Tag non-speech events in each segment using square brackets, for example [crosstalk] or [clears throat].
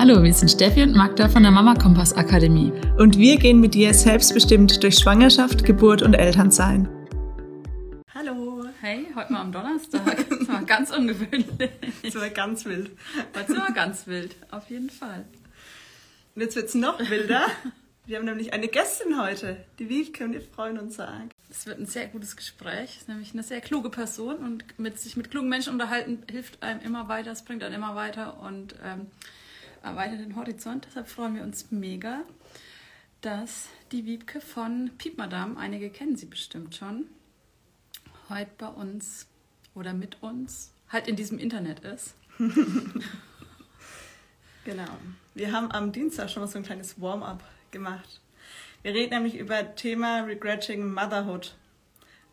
Hallo, wir sind Steffi und Magda von der Mama Kompass Akademie. Und wir gehen mit dir selbstbestimmt durch Schwangerschaft, Geburt und Elternsein. Hallo. Hey, heute mal am Donnerstag. Das war ganz ungewöhnlich. Das war ganz wild. Das war ganz wild, auf jeden Fall. Und jetzt wird es noch wilder. Wir haben nämlich eine Gästin heute, die Wiebke, und wir freuen uns arg. Es wird ein sehr gutes Gespräch. Es ist nämlich eine sehr kluge Person und mit sich mit klugen Menschen unterhalten hilft einem immer weiter, es bringt einen immer weiter und ähm, erweitert den Horizont. Deshalb freuen wir uns mega, dass die Wiebke von Piep Madame, einige kennen sie bestimmt schon, heute bei uns oder mit uns halt in diesem Internet ist. [laughs] genau. Wir haben am Dienstag schon mal so ein kleines Warm-up gemacht. Wir reden nämlich über Thema Regretting Motherhood.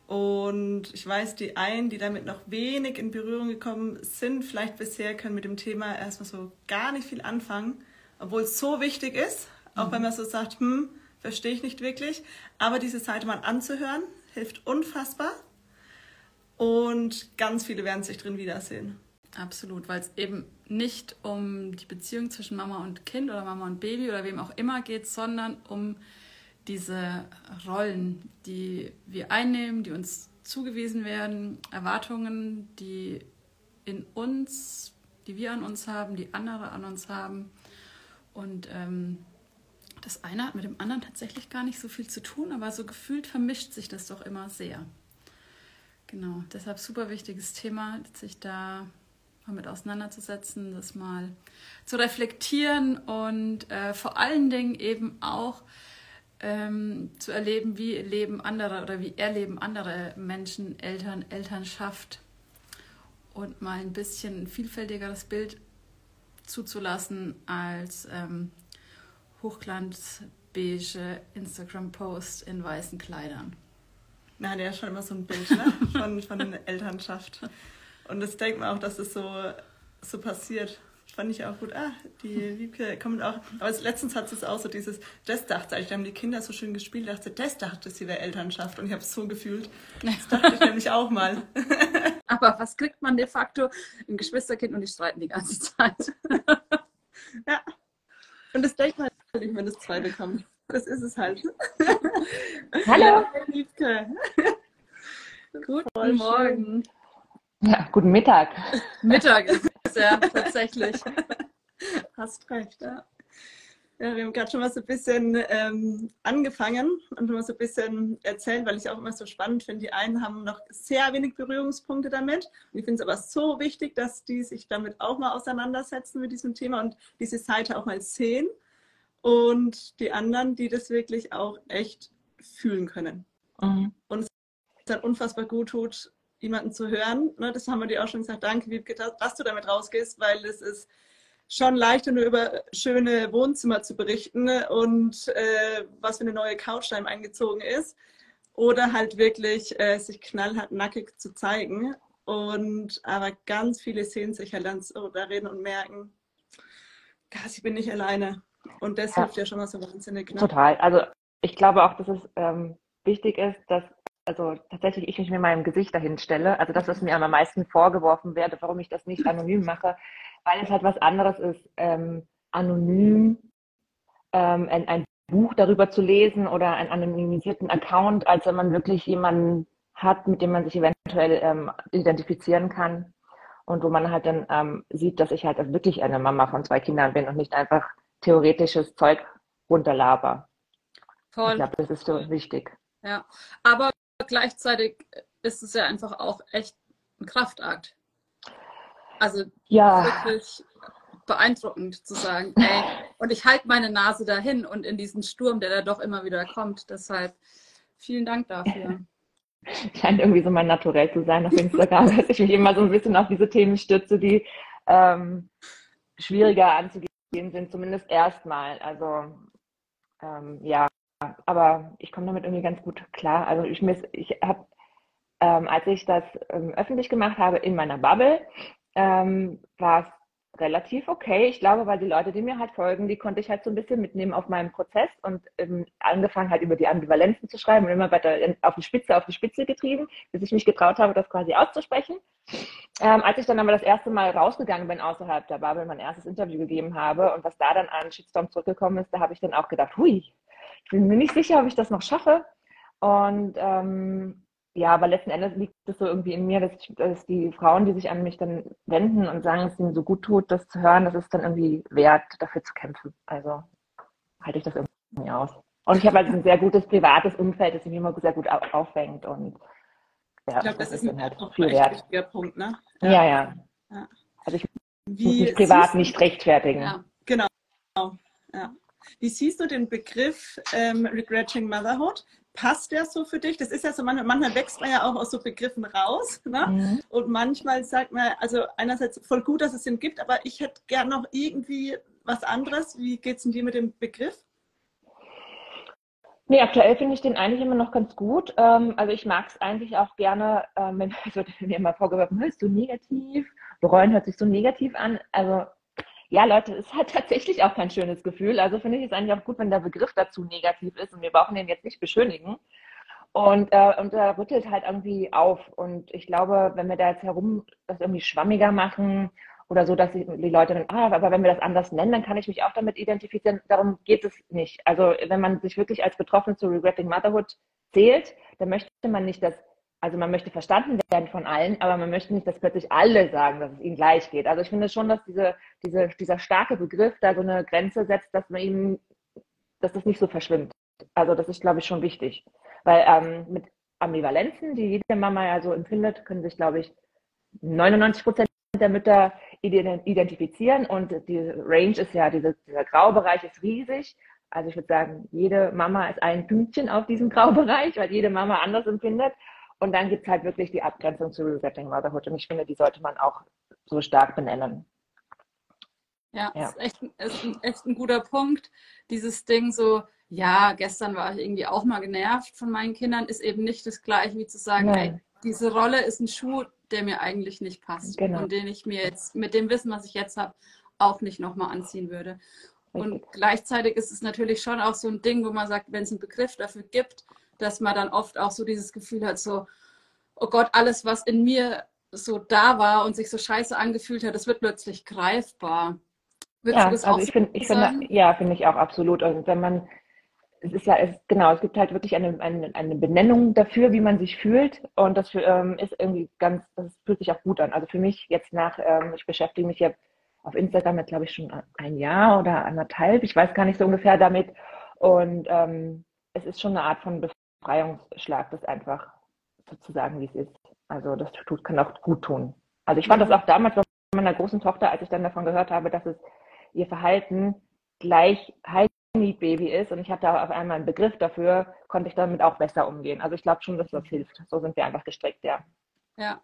Und ich weiß, die einen, die damit noch wenig in Berührung gekommen sind, vielleicht bisher können mit dem Thema erstmal so gar nicht viel anfangen, obwohl es so wichtig ist, auch mhm. wenn man so sagt, hm, verstehe ich nicht wirklich. Aber diese Seite mal anzuhören, hilft unfassbar. Und ganz viele werden sich drin wiedersehen. Absolut, weil es eben nicht um die Beziehung zwischen Mama und Kind oder Mama und Baby oder wem auch immer geht, sondern um diese Rollen, die wir einnehmen, die uns zugewiesen werden, Erwartungen, die in uns, die wir an uns haben, die andere an uns haben. Und ähm, das eine hat mit dem anderen tatsächlich gar nicht so viel zu tun, aber so gefühlt vermischt sich das doch immer sehr. Genau, deshalb super wichtiges Thema, sich da mal mit auseinanderzusetzen, das mal zu reflektieren und äh, vor allen Dingen eben auch ähm, zu erleben, wie leben andere oder wie erleben andere Menschen, Eltern, Elternschaft und mal ein bisschen ein vielfältigeres Bild zuzulassen als ähm, hochglanzbeige Instagram-Post in weißen Kleidern. Nein, der ist schon immer so ein Bild ne? [laughs] von, von Elternschaft. Und das denkt man auch, dass es so, so passiert. Fand ich auch gut. Ah, die Wiebke kommt auch. Aber letztens hat sie es auch so dieses, das dachte ich, da haben die Kinder so schön gespielt, dachte, das dachte sie wäre Elternschaft. Und ich habe es so gefühlt. Das dachte ich nämlich auch mal. [laughs] Aber was kriegt man de facto? Ein Geschwisterkind und die streiten die ganze Zeit. [laughs] ja. Und das denkt man nicht, wenn das zweite kommt. Das ist es halt. Hallo. [laughs] Wiebke. Guten Morgen. Ja, guten Mittag. Mittag ist es ja [laughs] tatsächlich. Hast recht, ja. Ja, wir haben gerade schon mal so ein bisschen ähm, angefangen und schon mal so ein bisschen erzählt, weil ich auch immer so spannend finde. Die einen haben noch sehr wenig Berührungspunkte damit. Und ich finde es aber so wichtig, dass die sich damit auch mal auseinandersetzen mit diesem Thema und diese Seite auch mal sehen. Und die anderen, die das wirklich auch echt fühlen können. Mhm. Und es dann unfassbar gut tut, jemanden zu hören. Ne, das haben wir dir auch schon gesagt. Danke, Wiebke, dass du damit rausgehst, weil es ist schon leichter, nur über schöne Wohnzimmer zu berichten und äh, was für eine neue Couch da eingezogen ist. Oder halt wirklich äh, sich knallhart nackig zu zeigen. Und aber ganz viele sehen sich halt dann so da reden und merken, ich bin nicht alleine. Und das ja. hilft ja schon mal so wahnsinnig. Ne? Total. Also ich glaube auch, dass es ähm, wichtig ist, dass also tatsächlich ich mich mit meinem Gesicht dahin stelle. Also das, was mir am meisten vorgeworfen werde, warum ich das nicht anonym mache, weil es halt was anderes ist, ähm, anonym ähm, ein, ein Buch darüber zu lesen oder einen anonymisierten Account, als wenn man wirklich jemanden hat, mit dem man sich eventuell ähm, identifizieren kann und wo man halt dann ähm, sieht, dass ich halt wirklich eine Mama von zwei Kindern bin und nicht einfach theoretisches Zeug runterlaber. Toll. Ich glaube, das ist so wichtig. Ja, aber gleichzeitig ist es ja einfach auch echt ein Kraftakt. Also ja. wirklich beeindruckend zu sagen, ey, und ich halte meine Nase dahin und in diesen Sturm, der da doch immer wieder kommt. Deshalb vielen Dank dafür. [laughs] Scheint irgendwie so mein Naturell zu sein auf Instagram, [laughs] dass ich mich immer so ein bisschen auf diese Themen stütze, die ähm, schwieriger anzugehen sind, zumindest erstmal. Also ähm, ja, aber ich komme damit irgendwie ganz gut klar. Also ich, ich habe, ähm, als ich das ähm, öffentlich gemacht habe in meiner Bubble, ähm, war es relativ okay. Ich glaube, weil die Leute, die mir halt folgen, die konnte ich halt so ein bisschen mitnehmen auf meinem Prozess und ähm, angefangen halt über die Ambivalenzen zu schreiben und immer weiter auf die Spitze, auf die Spitze getrieben, bis ich mich getraut habe, das quasi auszusprechen. Ähm, als ich dann aber das erste Mal rausgegangen bin außerhalb der Bubble, mein erstes Interview gegeben habe und was da dann an Shitstorm zurückgekommen ist, da habe ich dann auch gedacht, hui, bin mir nicht sicher, ob ich das noch schaffe. Und ähm, ja, aber letzten Endes liegt es so irgendwie in mir, dass, ich, dass die Frauen, die sich an mich dann wenden und sagen, es ihnen so gut tut, das zu hören, das ist dann irgendwie wert, dafür zu kämpfen. Also halte ich das irgendwie aus. Und ich habe halt ein sehr gutes privates Umfeld, das mich immer sehr gut auffängt und ja, ich glaube, das, das, ist ein halt viel wert. wichtiger Punkt, ne? Ja, ja. ja. ja. Also ich Wie muss mich privat nicht rechtfertigen. Ja. Genau. Ja. Wie siehst du den Begriff ähm, Regretting Motherhood? passt der so für dich? Das ist ja so, manchmal, manchmal wächst man ja auch aus so Begriffen raus. Ne? Mhm. Und manchmal sagt man, also einerseits voll gut, dass es den gibt, aber ich hätte gern noch irgendwie was anderes. Wie geht es denn dir mit dem Begriff? Nee, aktuell finde ich den eigentlich immer noch ganz gut. Ähm, also ich mag es eigentlich auch gerne, ähm, wenn [laughs] es wird mir immer vorgeworfen, hörst du negativ? Bereuen hört sich so negativ an. Also ja, Leute, es hat [laughs] tatsächlich auch kein schönes Gefühl. Also finde ich es eigentlich auch gut, wenn der Begriff dazu negativ ist und wir brauchen den jetzt nicht beschönigen. Und, äh, und er rüttelt halt irgendwie auf. Und ich glaube, wenn wir da jetzt herum das irgendwie schwammiger machen oder so, dass die, Leute dann, ah, aber wenn wir das anders nennen, dann kann ich mich auch damit identifizieren. Darum geht es nicht. Also wenn man sich wirklich als Betroffene zu Regretting Motherhood zählt, dann möchte man nicht, dass also man möchte verstanden werden von allen, aber man möchte nicht, dass plötzlich alle sagen, dass es ihnen gleich geht. Also ich finde schon, dass diese, diese, dieser starke Begriff da so eine Grenze setzt, dass man ihm, dass das nicht so verschwimmt. Also das ist, glaube ich, schon wichtig. Weil ähm, mit Ambivalenzen, die jede Mama ja so empfindet, können sich, glaube ich, 99 Prozent der Mütter identifizieren und die Range ist ja, diese, dieser Graubereich ist riesig. Also ich würde sagen, jede Mama ist ein Pünktchen auf diesem Graubereich, weil jede Mama anders empfindet. Und dann gibt es halt wirklich die Abgrenzung zu Resetting Motherhood. Und ich finde, die sollte man auch so stark benennen. Ja, ja. Ist, echt, ist ein, echt ein guter Punkt. Dieses Ding so, ja, gestern war ich irgendwie auch mal genervt von meinen Kindern, ist eben nicht das gleiche wie zu sagen, hey, diese Rolle ist ein Schuh, der mir eigentlich nicht passt genau. und den ich mir jetzt mit dem Wissen, was ich jetzt habe, auch nicht nochmal anziehen würde. Richtig. Und gleichzeitig ist es natürlich schon auch so ein Ding, wo man sagt, wenn es einen Begriff dafür gibt, dass man dann oft auch so dieses Gefühl hat, so, oh Gott, alles, was in mir so da war und sich so scheiße angefühlt hat, das wird plötzlich greifbar. Würdest ja, also ich finde, ich finde, ja, finde ich auch absolut. Und wenn man, es ist ja, es, genau, es gibt halt wirklich eine, eine, eine Benennung dafür, wie man sich fühlt. Und das für, ähm, ist irgendwie ganz, das fühlt sich auch gut an. Also für mich jetzt nach, ähm, ich beschäftige mich ja auf Instagram jetzt, glaube ich, schon ein Jahr oder anderthalb, ich weiß gar nicht so ungefähr damit. Und ähm, es ist schon eine Art von Befreiungsschlag, das einfach sozusagen, wie es ist. Also das tut, kann auch gut tun. Also ich fand das auch damals bei meiner großen Tochter, als ich dann davon gehört habe, dass es ihr Verhalten gleich High Need Baby ist und ich hatte auf einmal einen Begriff dafür, konnte ich damit auch besser umgehen. Also ich glaube schon, dass das hilft. So sind wir einfach gestrickt, ja. Ja,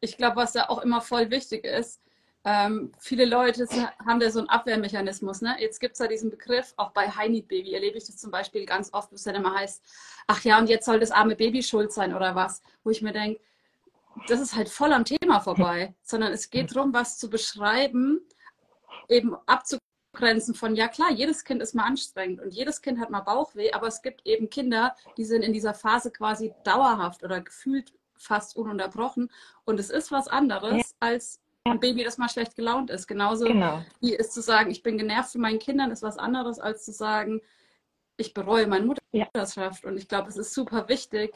ich glaube, was ja auch immer voll wichtig ist, ähm, viele Leute haben da so einen Abwehrmechanismus. Ne? Jetzt gibt es ja diesen Begriff, auch bei High Need Baby erlebe ich das zum Beispiel ganz oft, wo es dann immer heißt, ach ja, und jetzt soll das arme Baby schuld sein oder was, wo ich mir denke, das ist halt voll am Thema vorbei, [laughs] sondern es geht darum, was zu beschreiben, eben abzugrenzen von, ja klar, jedes Kind ist mal anstrengend und jedes Kind hat mal Bauchweh, aber es gibt eben Kinder, die sind in dieser Phase quasi dauerhaft oder gefühlt fast ununterbrochen und es ist was anderes als ein Baby, das mal schlecht gelaunt ist. Genauso genau. wie es zu sagen, ich bin genervt von meinen Kindern, ist was anderes als zu sagen, ich bereue meine Mutterschaft. Ja. Und ich glaube, es ist super wichtig,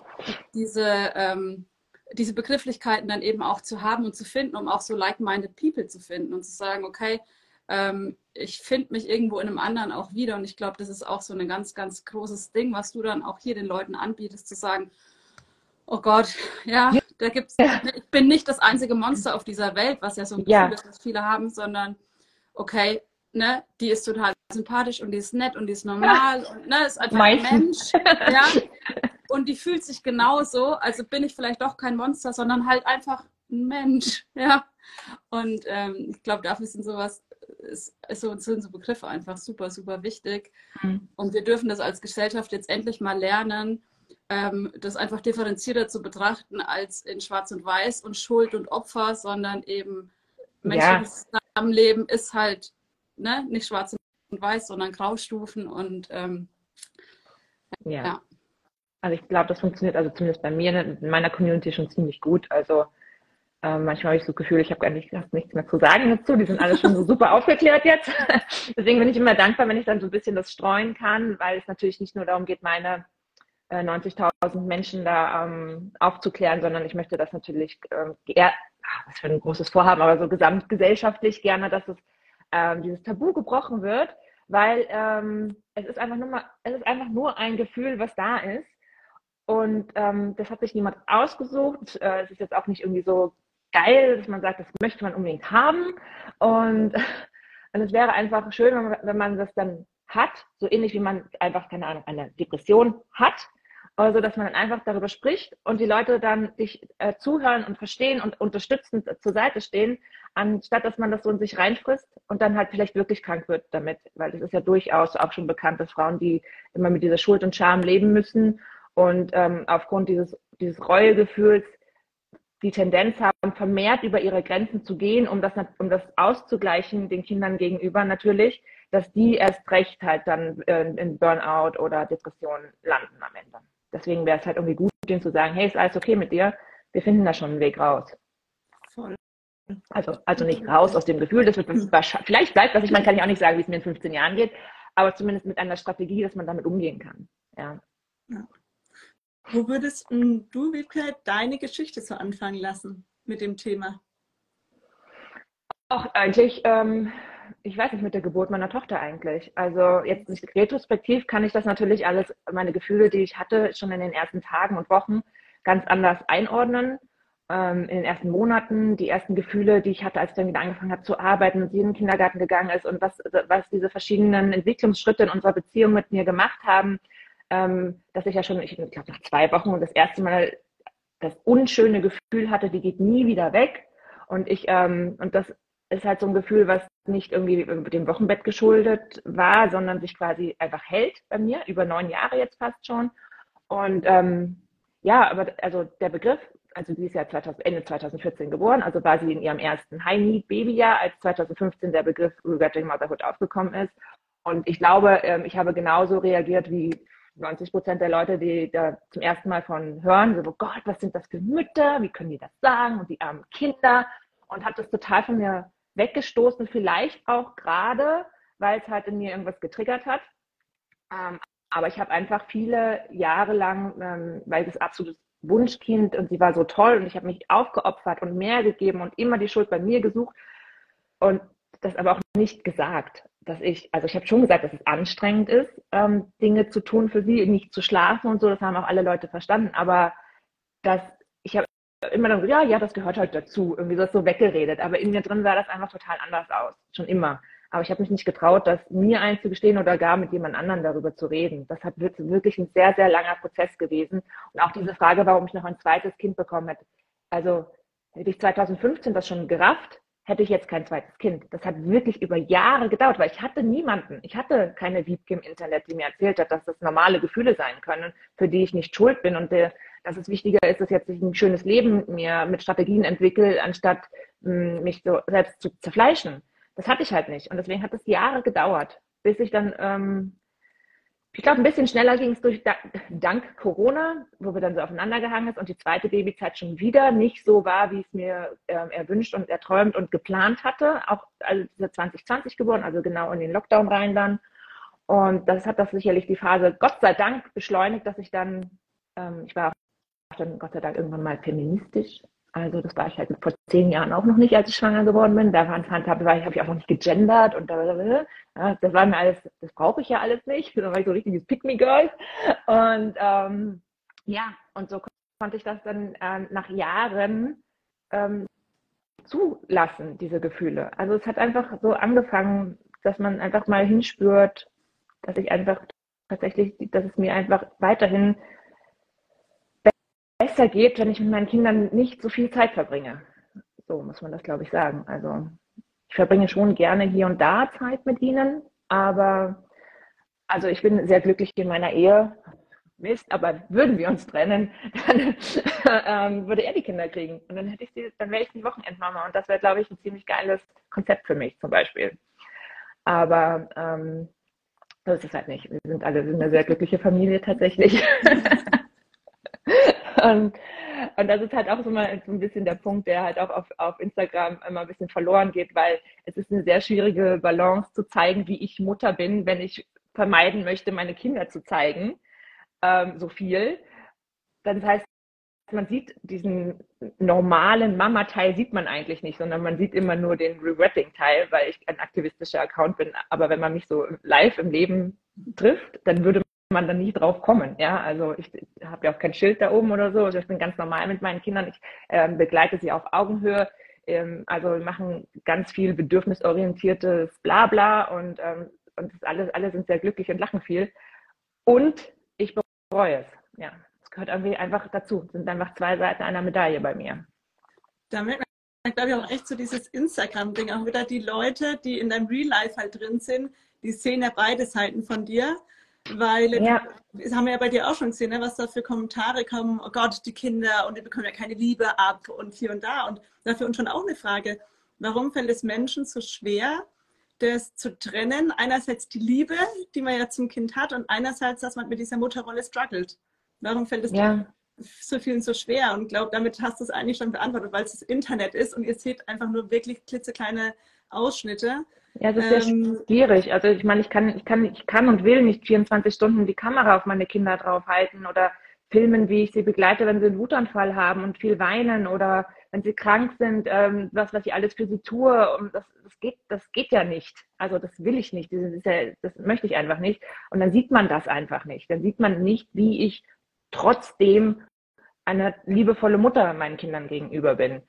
diese, ähm, diese Begrifflichkeiten dann eben auch zu haben und zu finden, um auch so like-minded people zu finden und zu sagen, okay, ähm, ich finde mich irgendwo in einem anderen auch wieder. Und ich glaube, das ist auch so ein ganz, ganz großes Ding, was du dann auch hier den Leuten anbietest, zu sagen, oh Gott, ja, da gibt's, ja. ich bin nicht das einzige Monster auf dieser Welt, was ja so ein Gefühl ja. ist, was viele haben, sondern okay, ne, die ist total sympathisch und die ist nett und die ist [laughs] normal und ne, ist einfach Meistens. ein Mensch. [laughs] Ja. Und die fühlt sich genauso, also bin ich vielleicht doch kein Monster, sondern halt einfach ein Mensch. [laughs] Ja. Und ähm, ich glaube, dafür sind sowas, ist, ist so, sind so Begriffe einfach super, super wichtig. Mhm. Und wir dürfen das als Gesellschaft jetzt endlich mal lernen, ähm, das einfach differenzierter zu betrachten als in Schwarz und Weiß und Schuld und Opfer, sondern eben menschliches ja. Zusammenleben ist halt ne, nicht schwarz und weiß, sondern Graustufen und ähm, ja. ja. Also ich glaube, das funktioniert also zumindest bei mir in meiner Community schon ziemlich gut. Also äh, manchmal habe ich so das Gefühl, ich habe gar nicht, nichts mehr zu sagen dazu. Die sind alle schon so [laughs] super aufgeklärt jetzt. [laughs] Deswegen bin ich immer dankbar, wenn ich dann so ein bisschen das streuen kann, weil es natürlich nicht nur darum geht, meine 90.000 Menschen da ähm, aufzuklären, sondern ich möchte das natürlich ähm, eher, ach, was für ein großes Vorhaben, aber so gesamtgesellschaftlich gerne, dass es ähm, dieses Tabu gebrochen wird, weil ähm, es ist einfach nur mal, es ist einfach nur ein Gefühl, was da ist. Und ähm, das hat sich niemand ausgesucht. Äh, es ist jetzt auch nicht irgendwie so geil, dass man sagt, das möchte man unbedingt haben. Und, [laughs] und es wäre einfach schön, wenn man, wenn man das dann hat, so ähnlich wie man einfach, keine Ahnung, eine Depression hat also, dass man dann einfach darüber spricht und die Leute dann sich äh, zuhören und verstehen und unterstützend zur Seite stehen, anstatt dass man das so in sich reinfrisst und dann halt vielleicht wirklich krank wird damit. Weil es ist ja durchaus auch schon bekannt, dass Frauen, die immer mit dieser Schuld und Scham leben müssen und ähm, aufgrund dieses, dieses Reuegefühls die Tendenz haben, vermehrt über ihre Grenzen zu gehen, um das, um das auszugleichen den Kindern gegenüber natürlich, dass die erst recht halt dann äh, in Burnout oder Depression landen am Ende deswegen wäre es halt irgendwie gut, denen zu sagen, hey, ist alles okay mit dir? Wir finden da schon einen Weg raus. Voll. Also, also nicht raus aus dem Gefühl, das wird vielleicht bleibt was ich meine, kann ich auch nicht sagen, wie es mir in 15 Jahren geht, aber zumindest mit einer Strategie, dass man damit umgehen kann. Ja. ja. Wo würdest du, Wiebke, deine Geschichte so anfangen lassen mit dem Thema? Auch eigentlich ähm, ich weiß nicht, mit der Geburt meiner Tochter eigentlich. Also jetzt nicht retrospektiv kann ich das natürlich alles, meine Gefühle, die ich hatte, schon in den ersten Tagen und Wochen ganz anders einordnen. Ähm, in den ersten Monaten, die ersten Gefühle, die ich hatte, als ich dann wieder angefangen habe zu arbeiten und sie in den Kindergarten gegangen ist und was, was diese verschiedenen Entwicklungsschritte in unserer Beziehung mit mir gemacht haben, ähm, dass ich ja schon, ich glaube, nach zwei Wochen das erste Mal das unschöne Gefühl hatte, die geht nie wieder weg. Und ich, ähm, und das ist halt so ein Gefühl, was nicht irgendwie dem Wochenbett geschuldet war, sondern sich quasi einfach hält bei mir, über neun Jahre jetzt fast schon. Und ähm, ja, aber also der Begriff, also sie ist ja 2000, Ende 2014 geboren, also war sie in ihrem ersten High-Need-Babyjahr, als 2015 der Begriff Regretting Motherhood aufgekommen ist. Und ich glaube, ähm, ich habe genauso reagiert wie 90 Prozent der Leute, die da zum ersten Mal von hören, so, oh Gott, was sind das für Mütter, wie können die das sagen und die armen Kinder und habe das total von mir weggestoßen, vielleicht auch gerade, weil es halt in mir irgendwas getriggert hat. Ähm, aber ich habe einfach viele Jahre lang, ähm, weil das absolutes Wunschkind und sie war so toll und ich habe mich aufgeopfert und mehr gegeben und immer die Schuld bei mir gesucht und das aber auch nicht gesagt, dass ich, also ich habe schon gesagt, dass es anstrengend ist, ähm, Dinge zu tun für sie, nicht zu schlafen und so, das haben auch alle Leute verstanden, aber dass ich habe immer dann so, ja, ja, das gehört halt dazu. Irgendwie so, so weggeredet. Aber in mir drin sah das einfach total anders aus. Schon immer. Aber ich habe mich nicht getraut, das mir einzugestehen oder gar mit jemand anderem darüber zu reden. Das hat wirklich ein sehr, sehr langer Prozess gewesen. Und auch diese Frage, warum ich noch ein zweites Kind bekommen hätte. Also hätte ich 2015 das schon gerafft, hätte ich jetzt kein zweites Kind. Das hat wirklich über Jahre gedauert, weil ich hatte niemanden. Ich hatte keine Wiebke im Internet, die mir erzählt hat, dass das normale Gefühle sein können, für die ich nicht schuld bin. Und der, dass es wichtiger ist, dass jetzt ich ein schönes Leben mir mit Strategien entwickle, anstatt mh, mich so selbst zu zerfleischen. Das hatte ich halt nicht. Und deswegen hat es Jahre gedauert, bis ich dann, ähm, ich glaube, ein bisschen schneller ging es durch dank Corona, wo wir dann so aufeinander gehangen ist und die zweite Babyzeit schon wieder nicht so war, wie es mir ähm, erwünscht und erträumt und geplant hatte. Auch also 2020 geboren, also genau in den Lockdown rein dann. Und das hat das sicherlich die Phase Gott sei Dank beschleunigt, dass ich dann, ähm, ich war dann Gott sei Dank irgendwann mal feministisch. Also das war ich halt vor zehn Jahren auch noch nicht, als ich schwanger geworden bin. Da habe ich, habe ich auch noch nicht gegendert und da, das war mir alles, das brauche ich ja alles nicht. [laughs] Da war ich so richtiges Pick-me-Girl. Und ähm, ja, und so konnte ich das dann äh, nach Jahren ähm, zulassen, diese Gefühle. Also es hat einfach so angefangen, dass man einfach mal hinspürt, dass ich einfach tatsächlich, dass es mir einfach weiterhin besser geht, wenn ich mit meinen Kindern nicht so viel Zeit verbringe. So muss man das, glaube ich, sagen. Also ich verbringe schon gerne hier und da Zeit mit ihnen, aber also ich bin sehr glücklich in meiner Ehe. Mist, aber würden wir uns trennen, [laughs] dann ähm, würde er die Kinder kriegen. Und dann hätte ich sie, dann wäre ich die Wochenendmama. Und das wäre, glaube ich, ein ziemlich geiles Konzept für mich zum Beispiel. Aber ähm, so ist es halt nicht. Wir sind alle eine sehr glückliche Familie tatsächlich. [laughs] und, und das ist halt auch so mal so ein bisschen der Punkt, der halt auch auf, auf Instagram immer ein bisschen verloren geht, weil es ist eine sehr schwierige Balance zu zeigen, wie ich Mutter bin, wenn ich vermeiden möchte, meine Kinder zu zeigen ähm, so viel. Das heißt, man sieht diesen normalen Mama-Teil sieht man eigentlich nicht, sondern man sieht immer nur den Regretting-Teil, weil ich ein aktivistischer Account bin. Aber wenn man mich so live im Leben trifft, dann würde man dann nie drauf kommen. Ja, also ich, habe ja auch kein Schild da oben oder so. Also ich bin ganz normal mit meinen Kindern. Ich äh, begleite sie auf Augenhöhe. Ähm, also wir machen ganz viel bedürfnisorientiertes Blabla und, ähm, und alles, alle sind sehr glücklich und lachen viel. Und ich bereue es. Ja, es gehört irgendwie einfach dazu. Es sind einfach zwei Seiten einer Medaille bei mir. Da merkt man, glaube ich, auch echt so dieses Instagram-Ding. Auch wieder die Leute, die in deinem Real Life halt drin sind, die sehen ja beide Seiten von dir. Weil, ja. das haben wir ja bei dir auch schon gesehen, ne, was da für Kommentare kommen. Oh Gott, die Kinder und die bekommen ja keine Liebe ab und hier und da. Und dafür uns schon auch eine Frage. Warum fällt es Menschen so schwer, das zu trennen. Einerseits die Liebe, die man ja zum Kind hat, und einerseits, dass man mit dieser Mutterrolle struggelt. Warum fällt es ja. so vielen so schwer? Und glaube, damit hast du es eigentlich schon beantwortet, weil es das Internet ist und ihr seht einfach nur wirklich klitzekleine Ausschnitte. Ja, das ist ähm, sehr schwierig. Also ich meine, ich kann, ich kann, ich kann und will nicht 24 Stunden die Kamera auf meine Kinder draufhalten oder filmen, wie ich sie begleite, wenn sie einen Wutanfall haben und viel weinen oder wenn sie krank sind, ähm, was, was ich alles für sie tue. Und das, das, geht, das geht ja nicht. Also das will ich nicht. Das, ja, das möchte ich einfach nicht. Und dann sieht man das einfach nicht. Dann sieht man nicht, wie ich trotzdem eine liebevolle Mutter meinen Kindern gegenüber bin.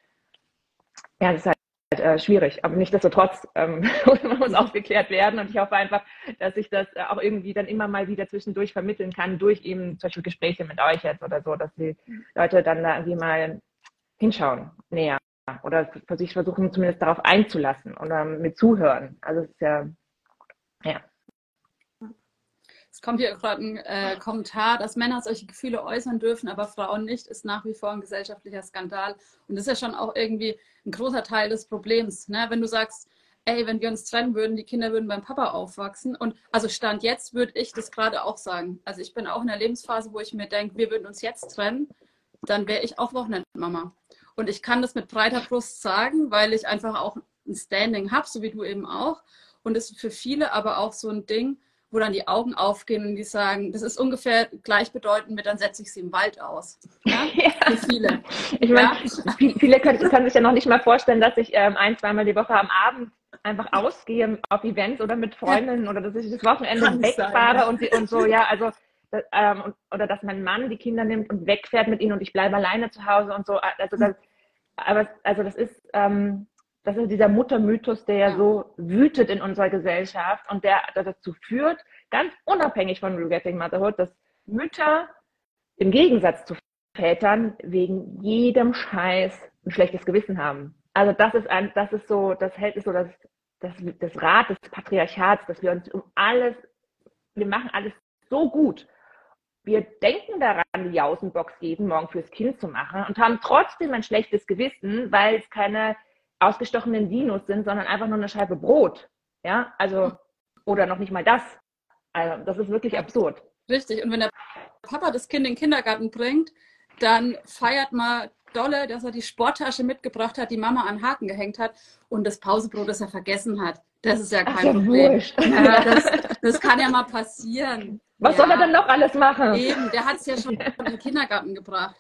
Ja, das ist halt äh, schwierig. Aber nichtsdestotrotz ähm, [laughs] muss aufgeklärt werden. Und ich hoffe einfach, dass ich das äh, auch irgendwie dann immer mal wieder zwischendurch vermitteln kann, durch eben zum Beispiel Gespräche mit euch jetzt oder so, dass die Leute dann da irgendwie mal hinschauen näher oder sich versuchen zumindest darauf einzulassen oder mit zuhören. Also es ist ja, ja. Es kommt hier gerade ein äh, Kommentar, dass Männer solche Gefühle äußern dürfen, aber Frauen nicht, ist nach wie vor ein gesellschaftlicher Skandal. Und das ist ja schon auch irgendwie ein großer Teil des Problems. Ne? Wenn du sagst, ey, wenn wir uns trennen würden, die Kinder würden beim Papa aufwachsen. Und also Stand jetzt würde ich das gerade auch sagen. Also ich bin auch in einer Lebensphase, wo ich mir denke, wir würden uns jetzt trennen, dann wäre ich auch Wochenendmama. Und ich kann das mit breiter Brust sagen, weil ich einfach auch ein Standing habe, so wie du eben auch. Und es ist für viele aber auch so ein Ding, wo dann die Augen aufgehen und die sagen, das ist ungefähr gleichbedeutend mit, dann setze ich sie im Wald aus. Ja? [laughs] ja. Für viele. Ich meine, ja? viele können, können, sich ja noch nicht mal vorstellen, dass ich ähm, ein, zweimal die Woche am Abend einfach ausgehe auf Events oder mit Freundinnen ja. oder dass ich das Wochenende Kann wegfahre sein, und, und so, ja, also ähm, oder dass mein Mann die Kinder nimmt und wegfährt mit ihnen und ich bleibe alleine zu Hause und so. Also das, aber also das ist, ähm, das ist dieser Muttermythos, der ja so wütet in unserer Gesellschaft und der, der dazu führt, ganz unabhängig von Regretting Motherhood, dass Mütter im Gegensatz zu Vätern wegen jedem Scheiß ein schlechtes Gewissen haben. Also das ist ein, das ist so, das hält ist so das, das, das Rad des Patriarchats, dass wir uns um alles, wir machen alles so gut wir denken daran, die Jausenbox jeden Morgen fürs Kind zu machen und haben trotzdem ein schlechtes Gewissen, weil es keine ausgestochenen Dinos sind, sondern einfach nur eine Scheibe Brot. Ja, also, oder noch nicht mal das. Also, das ist wirklich absurd. Richtig. Und wenn der Papa das Kind in den Kindergarten bringt, dann feiert mal dolle, dass er die Sporttasche mitgebracht hat, die Mama an Haken gehängt hat und das Pausebrot, das er vergessen hat. Das ist ja kein Ach, Problem. Ja, das, das, kann ja mal passieren. Was ja, soll er denn noch alles machen? Eben, der hat es ja schon [laughs] in den Kindergarten gebracht.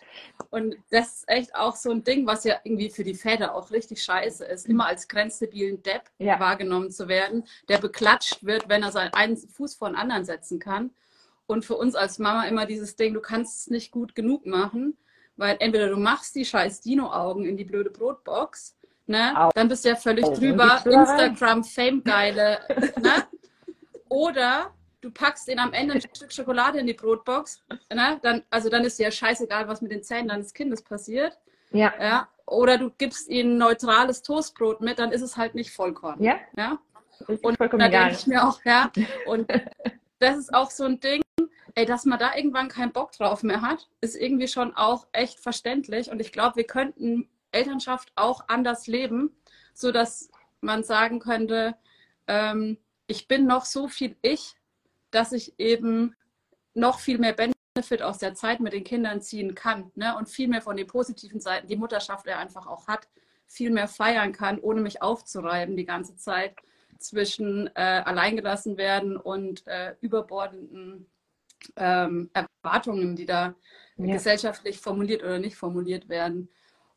Und das ist echt auch so ein Ding, was ja irgendwie für die Väter auch richtig scheiße ist, immer als grenzstabilen Depp wahrgenommen zu werden, der beklatscht wird, wenn er seinen einen Fuß vor den anderen setzen kann. Und für uns als Mama immer dieses Ding, du kannst es nicht gut genug machen, weil entweder du machst die scheiß Dino-Augen in die blöde Brotbox, ne? Dann bist du ja völlig oh, drüber, Instagram-Fame-Geile, [laughs] ne? Oder du packst ihn am Ende ein Stück Schokolade in die Brotbox, ne? dann, also dann ist dir ja scheißegal, was mit den Zähnen deines Kindes passiert. Ja. ja. Oder du gibst ihnen neutrales Toastbrot mit, dann ist es halt nicht Vollkorn. Ja. ja? Und da denke ich mir auch, ja. [laughs] Und das ist auch so ein Ding, ey, dass man da irgendwann keinen Bock drauf mehr hat, ist irgendwie schon auch echt verständlich. Und ich glaube, wir könnten Elternschaft auch anders leben, sodass man sagen könnte, ähm, ich bin noch so viel ich, dass ich eben noch viel mehr Benefit aus der Zeit mit den Kindern ziehen kann ne? und viel mehr von den positiven Seiten, die Mutterschaft er einfach auch hat, viel mehr feiern kann, ohne mich aufzureiben die ganze Zeit zwischen äh, alleingelassen werden und äh, überbordenden ähm, Erwartungen, die da ja. gesellschaftlich formuliert oder nicht formuliert werden.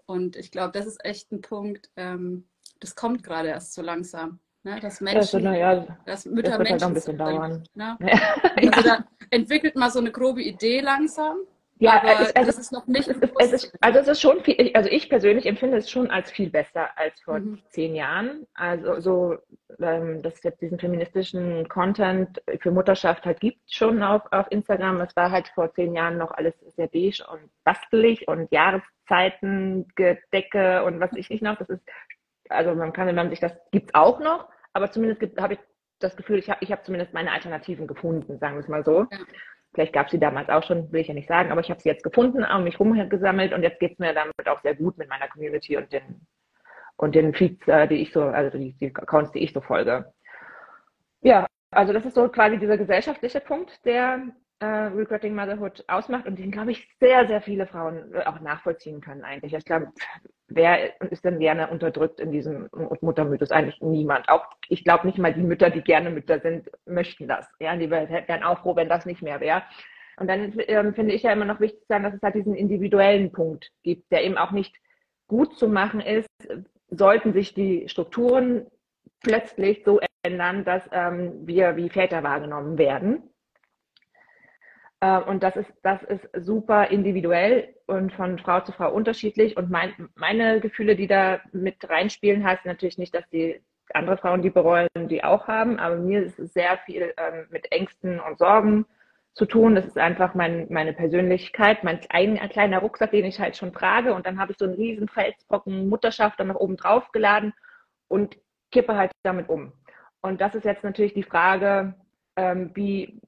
Und ich glaube, das ist echt ein Punkt, ähm, das kommt gerade erst so langsam. Ne? Dass Menschen, das, ja, dass Mütter das wird Menschen halt ein bisschen dauern. Ne? [laughs] Also da entwickelt man so eine grobe Idee langsam ja, aber es, es, ist noch nicht. Es ist, es ist, also es ist schon viel, also ich persönlich empfinde es schon als viel besser als vor mhm. zehn Jahren. Also so, ähm, dass es jetzt diesen feministischen Content für Mutterschaft halt gibt schon auf, auf Instagram. Es war halt vor zehn Jahren noch alles sehr beige und bastelig und Jahreszeiten, Gedecke und was ich nicht noch. Das ist, also man kann, wenn man sich das gibt's auch noch, aber zumindest habe ich das Gefühl, ich habe ich hab zumindest meine Alternativen gefunden, sagen wir es mal so. Ja. Vielleicht gab es sie damals auch schon, will ich ja nicht sagen, aber ich habe sie jetzt gefunden, um mich rumgesammelt und jetzt geht es mir damit auch sehr gut mit meiner Community und den, und den Feeds, äh, die ich so, also die, die Accounts, die ich so folge. Ja, also das ist so quasi dieser gesellschaftliche Punkt, der äh, Regretting Motherhood ausmacht und den, glaube ich, sehr, sehr viele Frauen äh, auch nachvollziehen können eigentlich. Ich glaube, wer ist denn gerne unterdrückt in diesem Muttermythos? Eigentlich niemand. Auch ich glaube nicht mal die Mütter, die gerne Mütter sind, möchten das. Ja, die wären auch froh, wenn das nicht mehr wäre. Und dann ähm, finde ich ja immer noch wichtig sagen, dass es halt diesen individuellen Punkt gibt, der eben auch nicht gut zu machen ist, sollten sich die Strukturen plötzlich so ändern, dass ähm, wir wie Väter wahrgenommen werden. Äh, und das ist, das ist super individuell und von Frau zu Frau unterschiedlich. Und mein, meine Gefühle, die da mit reinspielen, heißt natürlich nicht, dass die andere Frauen die bereuen, die auch haben. Aber mir ist es sehr viel ähm, mit Ängsten und Sorgen zu tun. Das ist einfach mein, meine Persönlichkeit, mein ein, ein kleiner Rucksack, den ich halt schon trage. Und dann habe ich so einen riesen Felsbrocken Mutterschaft dann nach oben drauf geladen und kippe halt damit um. Und das ist jetzt natürlich die Frage, ähm, wie,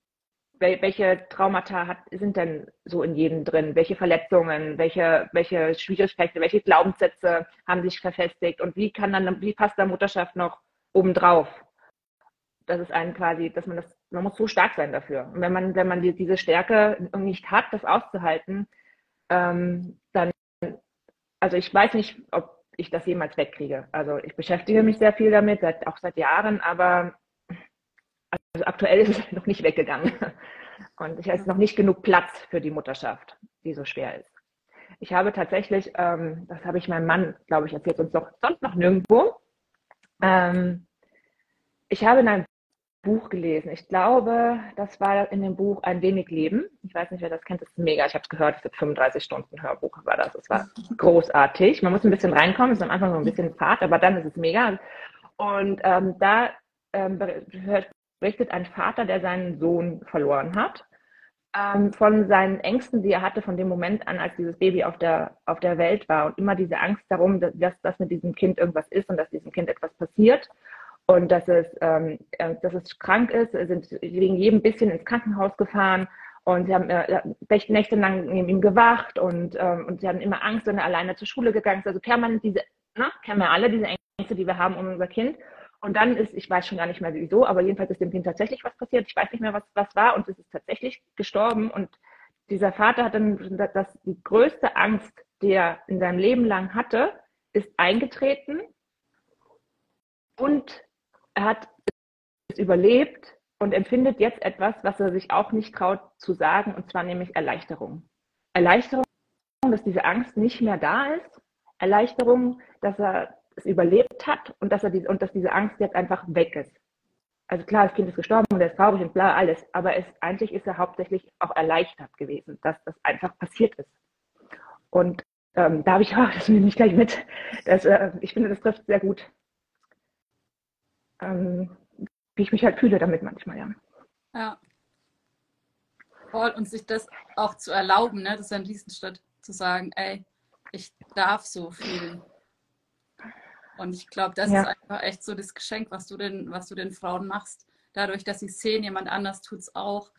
welche Traumata hat, sind denn so in jedem drin? Welche Verletzungen, welche, welche Schwierigkeiten, welche Glaubenssätze haben sich verfestigt und wie kann dann, wie passt da Mutterschaft noch obendrauf? Das ist ein quasi, dass man das, man muss so stark sein dafür. Und wenn man, wenn man die, diese Stärke nicht hat, das auszuhalten, ähm, dann, also ich weiß nicht, ob ich das jemals wegkriege. Also ich beschäftige mich sehr viel damit, seit, auch seit Jahren, aber also aktuell ist es noch nicht weggegangen. Und ich habe noch nicht genug Platz für die Mutterschaft, die so schwer ist. Ich habe tatsächlich, ähm, das habe ich meinem Mann, glaube ich, erzählt und noch, sonst noch nirgendwo. Ähm, ich habe in einem Buch gelesen. Ich glaube, das war in dem Buch Ein wenig Leben. Ich weiß nicht, wer das kennt. Das ist mega. Ich habe es gehört. Das ist 35 Stunden Hörbuch war das. Es war großartig. Man muss ein bisschen reinkommen. Es ist am Anfang so ein bisschen Fahrt, aber dann ist es mega. Und ähm, da ähm, berichtet ein Vater, der seinen Sohn verloren hat, ähm, von seinen Ängsten, die er hatte von dem Moment an, als dieses Baby auf der, auf der Welt war und immer diese Angst darum, dass, dass mit diesem Kind irgendwas ist und dass diesem Kind etwas passiert und dass es, ähm, äh, dass es krank ist, sind wegen jedem bisschen ins Krankenhaus gefahren und sie haben äh, nächtelang neben ihm gewacht und, ähm, und sie hatten immer Angst, wenn er alleine zur Schule gegangen ist. Also permanent diese, ne, kennen wir alle, diese Ängste, die wir haben um unser Kind. Und dann ist, ich weiß schon gar nicht mehr wieso, aber jedenfalls ist dem Kind tatsächlich was passiert. Ich weiß nicht mehr, was, was war und es ist tatsächlich gestorben. Und dieser Vater hat dann, dass die größte Angst, die er in seinem Leben lang hatte, ist eingetreten und er hat es überlebt und empfindet jetzt etwas, was er sich auch nicht traut zu sagen, und zwar nämlich Erleichterung. Erleichterung, dass diese Angst nicht mehr da ist. Erleichterung, dass er es überlebt hat und dass er diese, und dass diese Angst jetzt einfach weg ist. Also klar, das Kind ist gestorben und er ist traurig und bla, alles, aber es, eigentlich ist er hauptsächlich auch erleichtert gewesen, dass das einfach passiert ist. Und ähm, da habe ich [laughs] auch, das nehme ich gleich mit, dass, äh, ich finde, das trifft sehr gut, ähm, wie ich mich halt fühle damit manchmal, ja. Ja. Voll, und sich das auch zu erlauben, ne? das ist ein Riesenschritt, zu sagen, ey, ich darf so fühlen. Und ich glaube, das ja. ist einfach echt so das Geschenk, was du den, was du den Frauen machst. Dadurch, dass sie sehen, jemand anders tut es auch.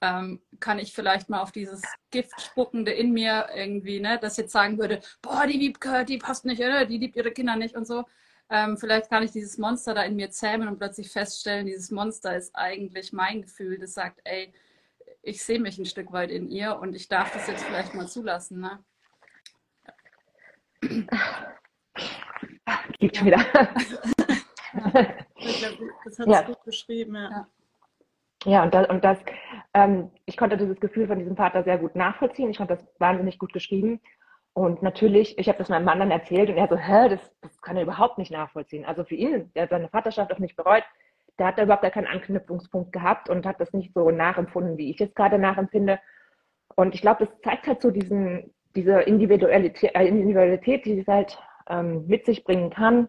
ähm, kann ich vielleicht mal auf dieses Gift spuckende in mir irgendwie, ne, das jetzt sagen würde, boah, die Wiebke, die passt nicht, oder? die liebt ihre Kinder nicht und so. Ähm, vielleicht kann ich dieses Monster da in mir zähmen und plötzlich feststellen, dieses Monster ist eigentlich mein Gefühl, das sagt, ey, ich sehe mich ein Stück weit in ihr und ich darf das jetzt vielleicht mal zulassen. Ne? [laughs] Gibt schon wieder. [laughs] Das hat es ja. gut beschrieben, ja. ja. Ja, und das, und das ähm, ich konnte dieses Gefühl von diesem Vater sehr gut nachvollziehen. Ich fand das wahnsinnig gut geschrieben. Und natürlich, ich habe das meinem Mann dann erzählt und er so, hä, das, das kann er überhaupt nicht nachvollziehen. Also für ihn, der hat seine Vaterschaft auch nicht bereut, der hat da überhaupt gar keinen Anknüpfungspunkt gehabt und hat das nicht so nachempfunden, wie ich es gerade nachempfinde. Und ich glaube, das zeigt halt so diesen, diese Individualität, äh, Individualität die es halt ähm, mit sich bringen kann,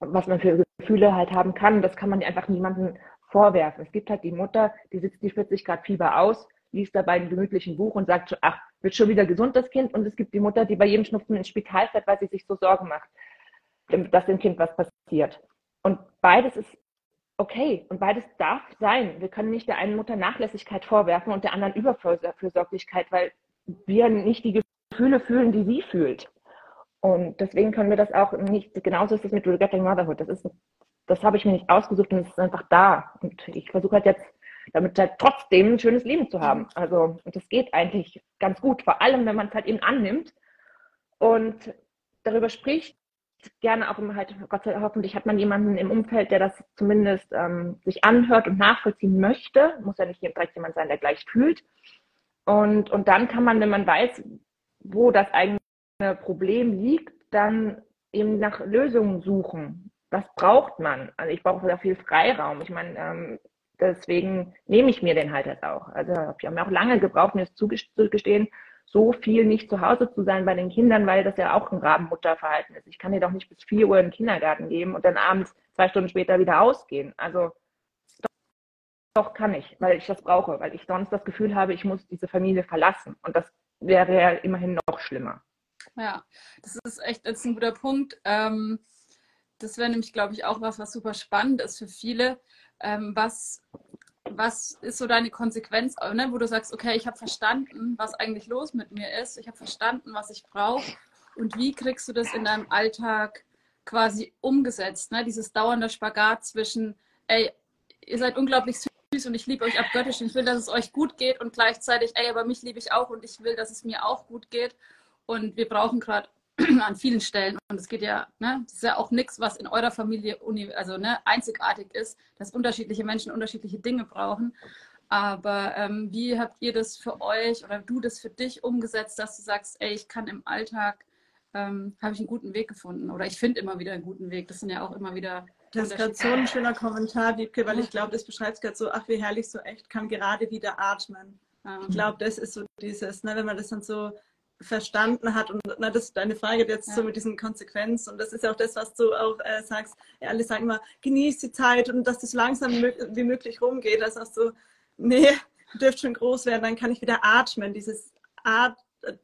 was man für Gefühle halt haben kann. Das kann man einfach niemandem vorwerfen. Es gibt halt die Mutter, die sitzt die 40 Grad Fieber aus, liest dabei ein gemütlichen Buch und sagt, ach, wird schon wieder gesund, das Kind. Und es gibt die Mutter, die bei jedem Schnupfen ins Spital fährt, weil sie sich so Sorgen macht, dass dem Kind was passiert. Und beides ist okay und beides darf sein. Wir können nicht der einen Mutter Nachlässigkeit vorwerfen und der anderen Überfürsorglichkeit, weil wir nicht die Gefühle fühlen, die sie fühlt. Und deswegen können wir das auch nicht, genauso ist es mit Regretting Motherhood. Das ist, das habe ich mir nicht ausgesucht und es ist einfach da. Und ich versuche halt jetzt, damit halt trotzdem ein schönes Leben zu haben. Also, und das geht eigentlich ganz gut, vor allem, wenn man es halt eben annimmt und darüber spricht, gerne auch immer halt, Gott sei Dank, hoffentlich hat man jemanden im Umfeld, der das zumindest ähm, sich anhört und nachvollziehen möchte. Muss ja nicht direkt jemand sein, der gleich fühlt. Und, und dann kann man, wenn man weiß, wo das eigene Problem liegt, dann eben nach Lösungen suchen. Was braucht man? Also ich brauche sehr viel Freiraum. Ich meine, ähm, deswegen nehme ich mir den halt jetzt auch. Also ich habe mir auch lange gebraucht, mir das zugestehen, so viel nicht zu Hause zu sein bei den Kindern, weil das ja auch ein Rabenmutterverhalten ist. Ich kann dir doch nicht bis 4 Uhr in den Kindergarten geben und dann abends zwei Stunden später wieder ausgehen. Also doch, doch kann ich, weil ich das brauche, weil ich sonst das Gefühl habe, ich muss diese Familie verlassen. Und das wäre ja immerhin noch schlimmer. Ja, das ist echt jetzt ein guter Punkt. Ähm, das wäre nämlich, glaube ich, auch was, was super spannend ist für viele. Ähm, was, was ist so deine Konsequenz, ne, wo du sagst, okay, ich habe verstanden, was eigentlich los mit mir ist, ich habe verstanden, was ich brauche und wie kriegst du das in deinem Alltag quasi umgesetzt? Ne? Dieses dauernde Spagat zwischen, ey, ihr seid unglaublich süß und ich liebe euch abgöttisch und ich will, dass es euch gut geht und gleichzeitig, ey, aber mich liebe ich auch und ich will, dass es mir auch gut geht. Und wir brauchen gerade [clears throat] an vielen Stellen, und es geht ja, ne, das ist ja auch nichts, was in eurer Familie also, ne, einzigartig ist, dass unterschiedliche Menschen unterschiedliche Dinge brauchen. Aber ähm, wie habt ihr das für euch oder du das für dich umgesetzt, dass du sagst, ey, ich kann im Alltag, ähm, habe ich einen guten Weg gefunden oder ich finde immer wieder einen guten Weg. Das sind ja auch immer wieder. Das ist gerade so ein schöner Kommentar, Wiebke, weil ich glaube, das beschreibt es gerade so, ach, wie herrlich so echt, kann gerade wieder atmen. Ich glaube, das ist so dieses, ne, wenn man das dann so verstanden hat. Und na, das ist deine Frage jetzt ja. so mit diesen Konsequenzen. Und das ist ja auch das, was du auch äh, sagst. Ja, alle sagen immer, genieß die Zeit und dass das so langsam wie möglich rumgeht. Da sagst du, nee, dürft schon groß werden, dann kann ich wieder atmen. Dieses At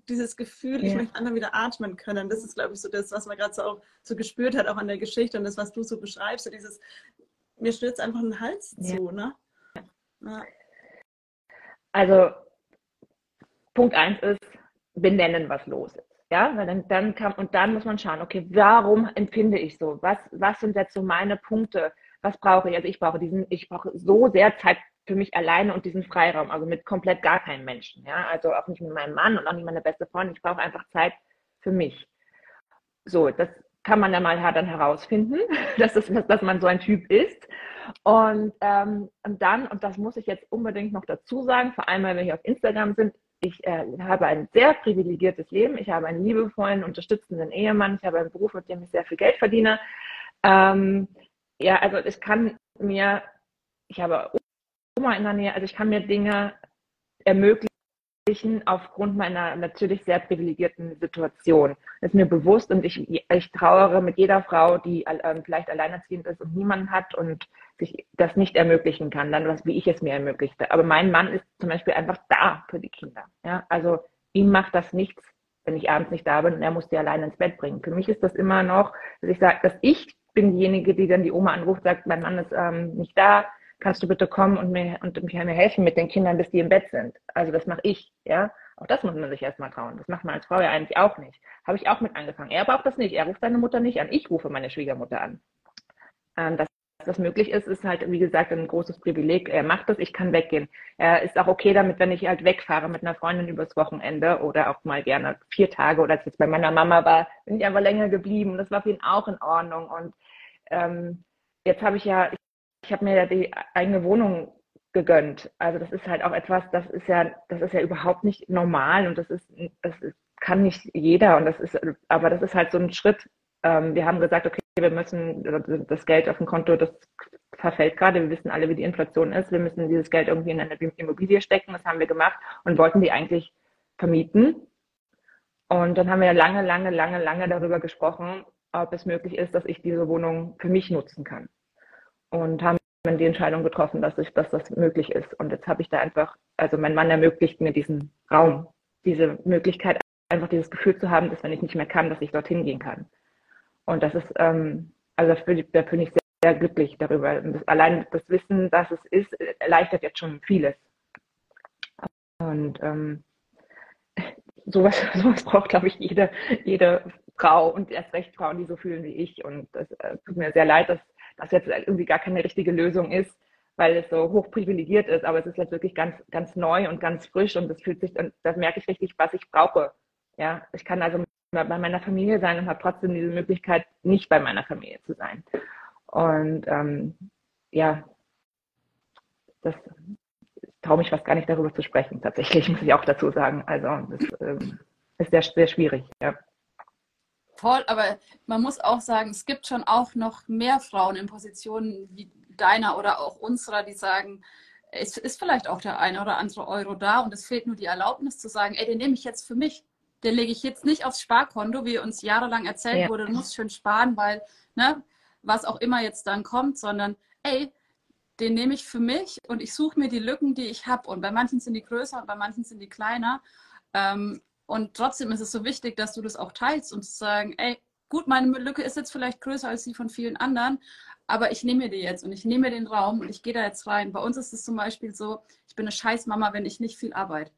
dieses Gefühl, ja. ich möchte einfach wieder atmen können. Das ist, glaube ich, so das, was man gerade so auch so gespürt hat, auch an der Geschichte und das, was du so beschreibst. So dieses, mir stürzt einfach ein Hals zu, ne? Also, Punkt eins ist, benennen, was los ist. Ja, weil dann, dann kann, und dann muss man schauen, okay, warum empfinde ich so? Was, was sind jetzt so meine Punkte? Was brauche ich? Also ich brauche diesen, ich brauche so sehr Zeit für mich alleine und diesen Freiraum, also mit komplett gar keinem Menschen. Ja, also auch nicht mit meinem Mann und auch nicht meine beste Freundin. Ich brauche einfach Zeit für mich. So, das kann man dann mal dann herausfinden, [laughs] dass, das, dass man so ein Typ ist. Und, ähm, und dann, und das muss ich jetzt unbedingt noch dazu sagen, vor allem, weil wir hier auf Instagram sind, ich äh, habe ein sehr privilegiertes Leben. Ich habe einen liebevollen, unterstützenden Ehemann. Ich habe einen Beruf, mit dem ich sehr viel Geld verdiene. Ähm, ja, also ich kann mir, ich habe Oma in der Nähe, also ich kann mir Dinge ermöglichen aufgrund meiner natürlich sehr privilegierten Situation. Das ist mir bewusst und ich, ich trauere mit jeder Frau, die ähm, vielleicht alleinerziehend ist und niemanden hat und sich das nicht ermöglichen kann, dann was, wie ich es mir ermöglichte. Aber mein Mann ist zum Beispiel einfach da für die Kinder. Ja, also ihm macht das nichts, wenn ich abends nicht da bin und er muss die alleine ins Bett bringen. Für mich ist das immer noch, dass ich sage, dass ich bin diejenige, die dann die Oma anruft, sagt, mein Mann ist ähm, nicht da, kannst du bitte kommen und mir, und mir helfen mit den Kindern, bis die im Bett sind. Also das mache ich, ja. Auch das muss man sich erstmal trauen. Das macht man als Frau ja eigentlich auch nicht. Habe ich auch mit angefangen. Er braucht das nicht. Er ruft seine Mutter nicht an. Ich rufe meine Schwiegermutter an. Ähm, dass das möglich ist, ist halt, wie gesagt, ein großes Privileg. Er macht das, ich kann weggehen. Er ist auch okay damit, wenn ich halt wegfahre mit einer Freundin übers Wochenende oder auch mal gerne vier Tage oder als es bei meiner Mama war, bin ich einfach länger geblieben. Das war für ihn auch in Ordnung. Und ähm, jetzt habe ich ja, ich, habe mir ja die eigene Wohnung gegönnt. Also das ist halt auch etwas, das ist ja, das ist ja überhaupt nicht normal und das ist, das kann nicht jeder und das ist, aber das ist halt so ein Schritt. Ähm, wir haben gesagt, okay, wir müssen das Geld auf dem Konto, das verfällt gerade. Wir wissen alle, wie die Inflation ist. Wir müssen dieses Geld irgendwie in eine Immobilie stecken. Das haben wir gemacht und wollten die eigentlich vermieten. Und dann haben wir lange, lange, lange, lange darüber gesprochen, ob es möglich ist, dass ich diese Wohnung für mich nutzen kann. Und haben die Entscheidung getroffen, dass, ich, dass das möglich ist. Und jetzt habe ich da einfach, also mein Mann ermöglicht mir diesen Raum, diese Möglichkeit, einfach dieses Gefühl zu haben, dass wenn ich nicht mehr kann, dass ich dorthin gehen kann. Und das ist, ähm, also da bin, ich sehr, sehr glücklich darüber. Das, allein das Wissen, dass es ist, erleichtert jetzt schon vieles. Und ähm, [laughs] sowas, [laughs] sowas braucht, glaube ich, jede, jede Frau und erst recht Frauen, die so fühlen wie ich. Und das äh, tut mir sehr leid, dass das jetzt irgendwie gar keine richtige Lösung ist, weil es so hoch privilegiert ist, aber es ist jetzt wirklich ganz, ganz neu und ganz frisch und das fühlt sich, und da merke ich richtig, was ich brauche. Ja, ich kann also bei meiner Familie sein und habe trotzdem diese Möglichkeit, nicht bei meiner Familie zu sein. Und ähm, ja, das ich traue mich fast gar nicht darüber zu sprechen, tatsächlich, [laughs] muss ich auch dazu sagen. Also das ähm, ist sehr, sehr schwierig, ja. Voll, aber man muss auch sagen, es gibt schon auch noch mehr Frauen in Positionen wie deiner oder auch unserer, die sagen, es ist vielleicht auch der eine oder andere Euro da und es fehlt nur die Erlaubnis zu sagen, ey, den nehme ich jetzt für mich. Den lege ich jetzt nicht aufs Sparkonto, wie uns jahrelang erzählt ja. wurde, du musst schön sparen, weil, ne, was auch immer jetzt dann kommt, sondern, ey, den nehme ich für mich und ich suche mir die Lücken, die ich habe. Und bei manchen sind die größer und bei manchen sind die kleiner. Ähm, und trotzdem ist es so wichtig, dass du das auch teilst und zu sagen, ey, gut, meine Lücke ist jetzt vielleicht größer als die von vielen anderen, aber ich nehme mir die jetzt und ich nehme mir den Raum und ich gehe da jetzt rein. Bei uns ist es zum Beispiel so, ich bin eine Scheißmama, wenn ich nicht viel arbeite.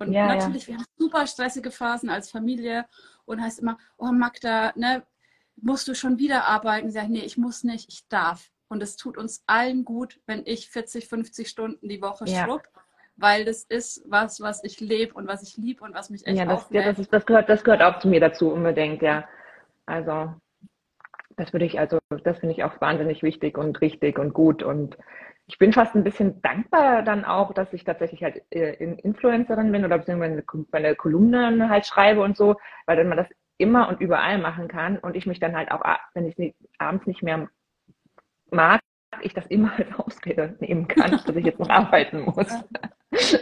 Und ja, natürlich, ja. wir haben super stressige Phasen als Familie und heißt immer, oh Magda, ne, musst du schon wieder arbeiten? Ich sage, nee, ich muss nicht, ich darf. Und es tut uns allen gut, wenn ich 40, 50 Stunden die Woche ja. schrubb weil das ist was, was ich lebe und was ich liebe und was mich echt ja, das, ja, das, ist, das, gehört, das gehört auch zu mir dazu unbedingt, ja. Also das würde ich, also das finde ich auch wahnsinnig wichtig und richtig und gut und ich bin fast ein bisschen dankbar dann auch, dass ich tatsächlich halt äh, Influencerin bin oder beziehungsweise meine Kolumnen halt schreibe und so, weil dann man das immer und überall machen kann und ich mich dann halt auch, wenn ich abends nicht mehr mag, ich das immer als Ausrede nehmen kann, dass ich jetzt noch arbeiten muss. [laughs]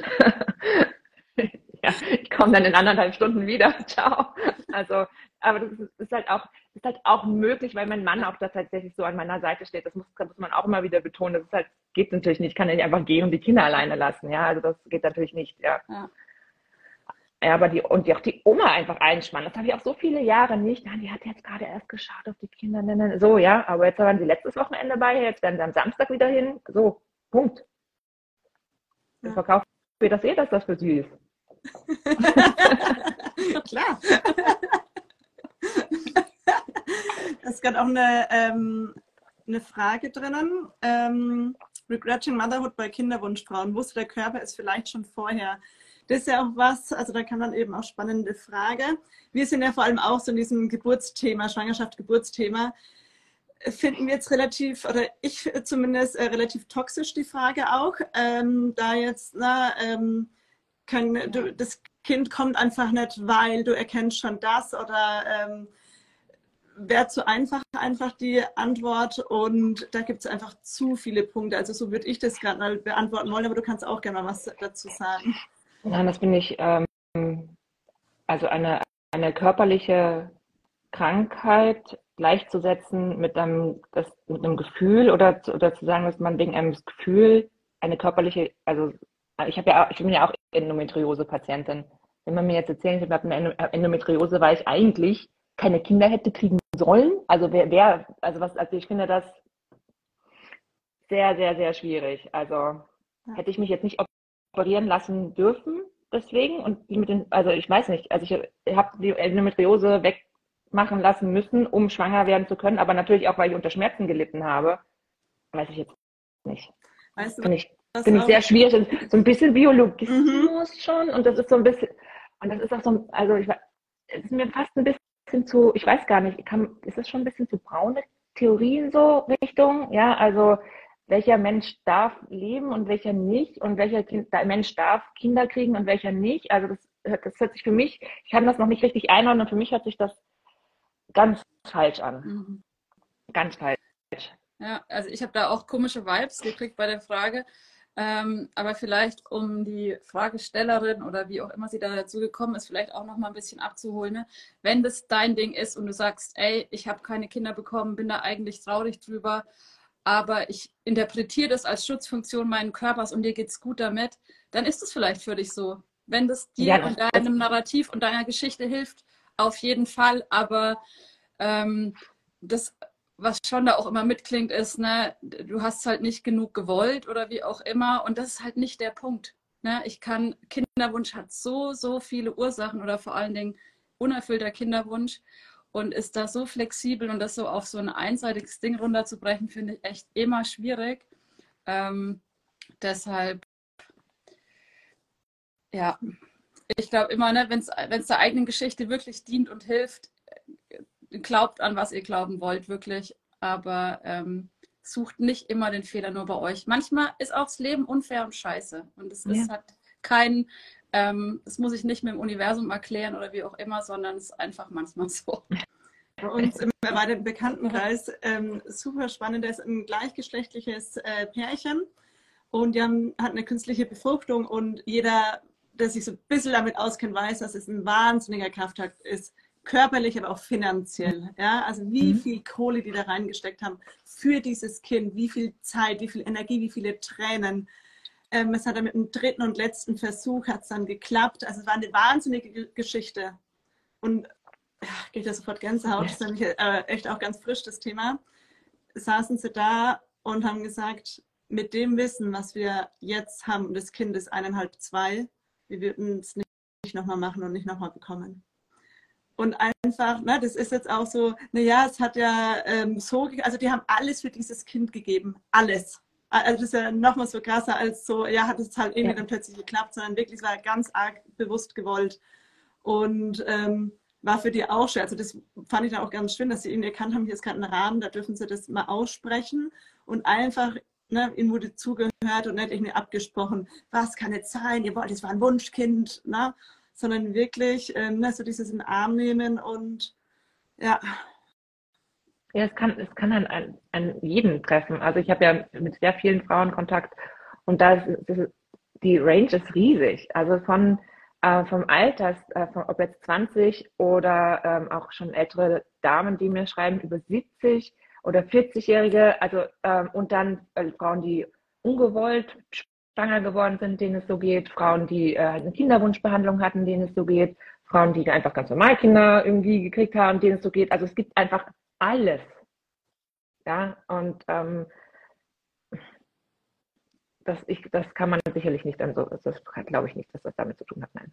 ja, ich komme dann in anderthalb Stunden wieder. Ciao. Also, aber das ist, ist, halt auch, ist halt auch möglich, weil mein Mann auch da tatsächlich so an meiner Seite steht. Das muss, das muss man auch immer wieder betonen. Das ist halt, geht natürlich nicht. Ich kann ja nicht einfach gehen und die Kinder alleine lassen. Ja, also das geht natürlich nicht. Ja. ja. Ja, aber die, und die, auch die Oma einfach einspannen. Das habe ich auch so viele Jahre nicht. die hat jetzt gerade erst geschaut auf die Kinder. Ne, ne, ne. So, ja, aber jetzt waren sie letztes Wochenende bei, jetzt werden sie am Samstag wieder hin. So, Punkt. Ja. Ich verkaufe mir das eh, dass das für sie ist. [laughs] Klar. Es ist gerade auch eine, ähm, eine Frage drinnen. Ähm, Regretting Motherhood bei Kinderwunschfrauen. Wusste der Körper es vielleicht schon vorher? Das ist ja auch was, also da kann man eben auch spannende Frage. Wir sind ja vor allem auch so in diesem Geburtsthema, Schwangerschaft, Geburtsthema, finden wir jetzt relativ, oder ich zumindest äh, relativ toxisch die Frage auch, ähm, da jetzt, na, ähm, können, du, das Kind kommt einfach nicht, weil du erkennst schon das oder ähm, wäre zu einfach einfach die Antwort und da gibt es einfach zu viele Punkte. Also so würde ich das gerade mal beantworten wollen, aber du kannst auch gerne mal was dazu sagen. Nein, das finde ich, ähm, also eine, eine körperliche Krankheit gleichzusetzen mit einem, das, mit einem Gefühl oder, oder zu sagen, dass man wegen einem Gefühl eine körperliche, also ich habe ja auch, ich bin ja auch Endometriose-Patientin. Wenn man mir jetzt erzählt, ich habe eine Endometriose, weil ich eigentlich keine Kinder hätte kriegen sollen, also wer, wer also was, also ich finde das sehr, sehr, sehr schwierig. Also hätte ich mich jetzt nicht operieren lassen dürfen deswegen und mit den, also ich weiß nicht, also ich habe die Endometriose wegmachen lassen müssen, um schwanger werden zu können, aber natürlich auch, weil ich unter Schmerzen gelitten habe, weiß ich jetzt nicht. Weißt du, Finde ich, find ich sehr schwierig. So ein bisschen Biologismus mhm. schon und das ist so ein bisschen, und das ist auch so, also ich es ist mir fast ein bisschen zu, ich weiß gar nicht, kann, ist das schon ein bisschen zu braune Theorien so Richtung? Ja, also welcher Mensch darf leben und welcher nicht und welcher kind, Mensch darf Kinder kriegen und welcher nicht. Also das, das hört sich für mich, ich kann das noch nicht richtig einordnen und für mich hört sich das ganz falsch an. Mhm. Ganz falsch. Ja, also ich habe da auch komische Vibes gekriegt bei der Frage. Ähm, aber vielleicht, um die Fragestellerin oder wie auch immer sie da dazu gekommen ist, vielleicht auch noch mal ein bisschen abzuholen. Ne? Wenn das dein Ding ist und du sagst, ey, ich habe keine Kinder bekommen, bin da eigentlich traurig drüber, aber ich interpretiere das als Schutzfunktion meinen Körpers und dir geht's gut damit, dann ist es vielleicht für dich so. Wenn das dir ja, und deinem Narrativ und deiner Geschichte hilft, auf jeden Fall. Aber ähm, das was schon da auch immer mitklingt, ist, ne, du hast halt nicht genug gewollt oder wie auch immer. Und das ist halt nicht der Punkt. Ne? Ich kann, Kinderwunsch hat so, so viele Ursachen oder vor allen Dingen unerfüllter Kinderwunsch und ist da so flexibel und das so auf so ein einseitiges Ding runterzubrechen, finde ich echt immer schwierig. Ähm, deshalb, ja, ich glaube immer, ne, wenn es der eigenen Geschichte wirklich dient und hilft, glaubt an, was ihr glauben wollt, wirklich. Aber ähm, sucht nicht immer den Fehler nur bei euch. Manchmal ist auch das Leben unfair und scheiße. Und es ist halt kein, ähm, das muss ich nicht mit dem Universum erklären oder wie auch immer, sondern es ist einfach manchmal so. Bei uns im erweiterten Bekanntenkreis ähm, super spannend, das ist ein gleichgeschlechtliches äh, Pärchen und die haben, hatten eine künstliche Befruchtung und jeder, der sich so ein bisschen damit auskennt, weiß, dass es ein wahnsinniger Kraftakt ist, körperlich, aber auch finanziell. Ja? Also wie mhm. viel Kohle die da reingesteckt haben für dieses Kind, wie viel Zeit, wie viel Energie, wie viele Tränen. Ähm, es hat dann mit dem dritten und letzten Versuch hat es dann geklappt. Also es war eine wahnsinnige Geschichte. Und ja, geht ja sofort Gänsehaut, das ist nämlich äh, echt auch ganz frisch das Thema. Saßen sie da und haben gesagt, mit dem Wissen, was wir jetzt haben, das Kind ist eineinhalb, zwei, wir würden es nicht nochmal machen und nicht nochmal bekommen und einfach, ne, das ist jetzt auch so, naja, es hat ja ähm, so, also die haben alles für dieses Kind gegeben, alles. Also das ist ja nochmal so krasser als so, ja, hat es halt irgendwie ja. dann plötzlich geklappt, sondern wirklich, war ganz arg bewusst gewollt und ähm, war für die auch schwer. Also das fand ich dann auch ganz schön, dass sie irgendwie erkannt haben, hier ist gerade ein Rahmen, da dürfen sie das mal aussprechen und einfach ne, ihnen wurde zugehört und nicht irgendwie abgesprochen, was kann jetzt sein, ihr wollt, es war ein Wunschkind, ne? sondern wirklich ähm, ne, so dieses in den Arm nehmen und ja. Ja, es kann, es kann an, an, jeden treffen. Also ich habe ja mit sehr vielen Frauen Kontakt und da ist, ist die Range ist riesig. Also von äh, vom Alter, äh, von, ob jetzt 20 oder ähm, auch schon ältere Damen, die mir schreiben, über 70 oder 40-Jährige, also ähm, und dann äh, Frauen, die ungewollt schwanger geworden sind, denen es so geht, Frauen, die äh, eine Kinderwunschbehandlung hatten, denen es so geht, Frauen, die einfach ganz normal Kinder irgendwie gekriegt haben, denen es so geht. Also es gibt einfach alles. Ja, und ähm, das, ich, das kann man sicherlich nicht dann so, das glaube ich nicht, dass das damit zu tun hat. Nein,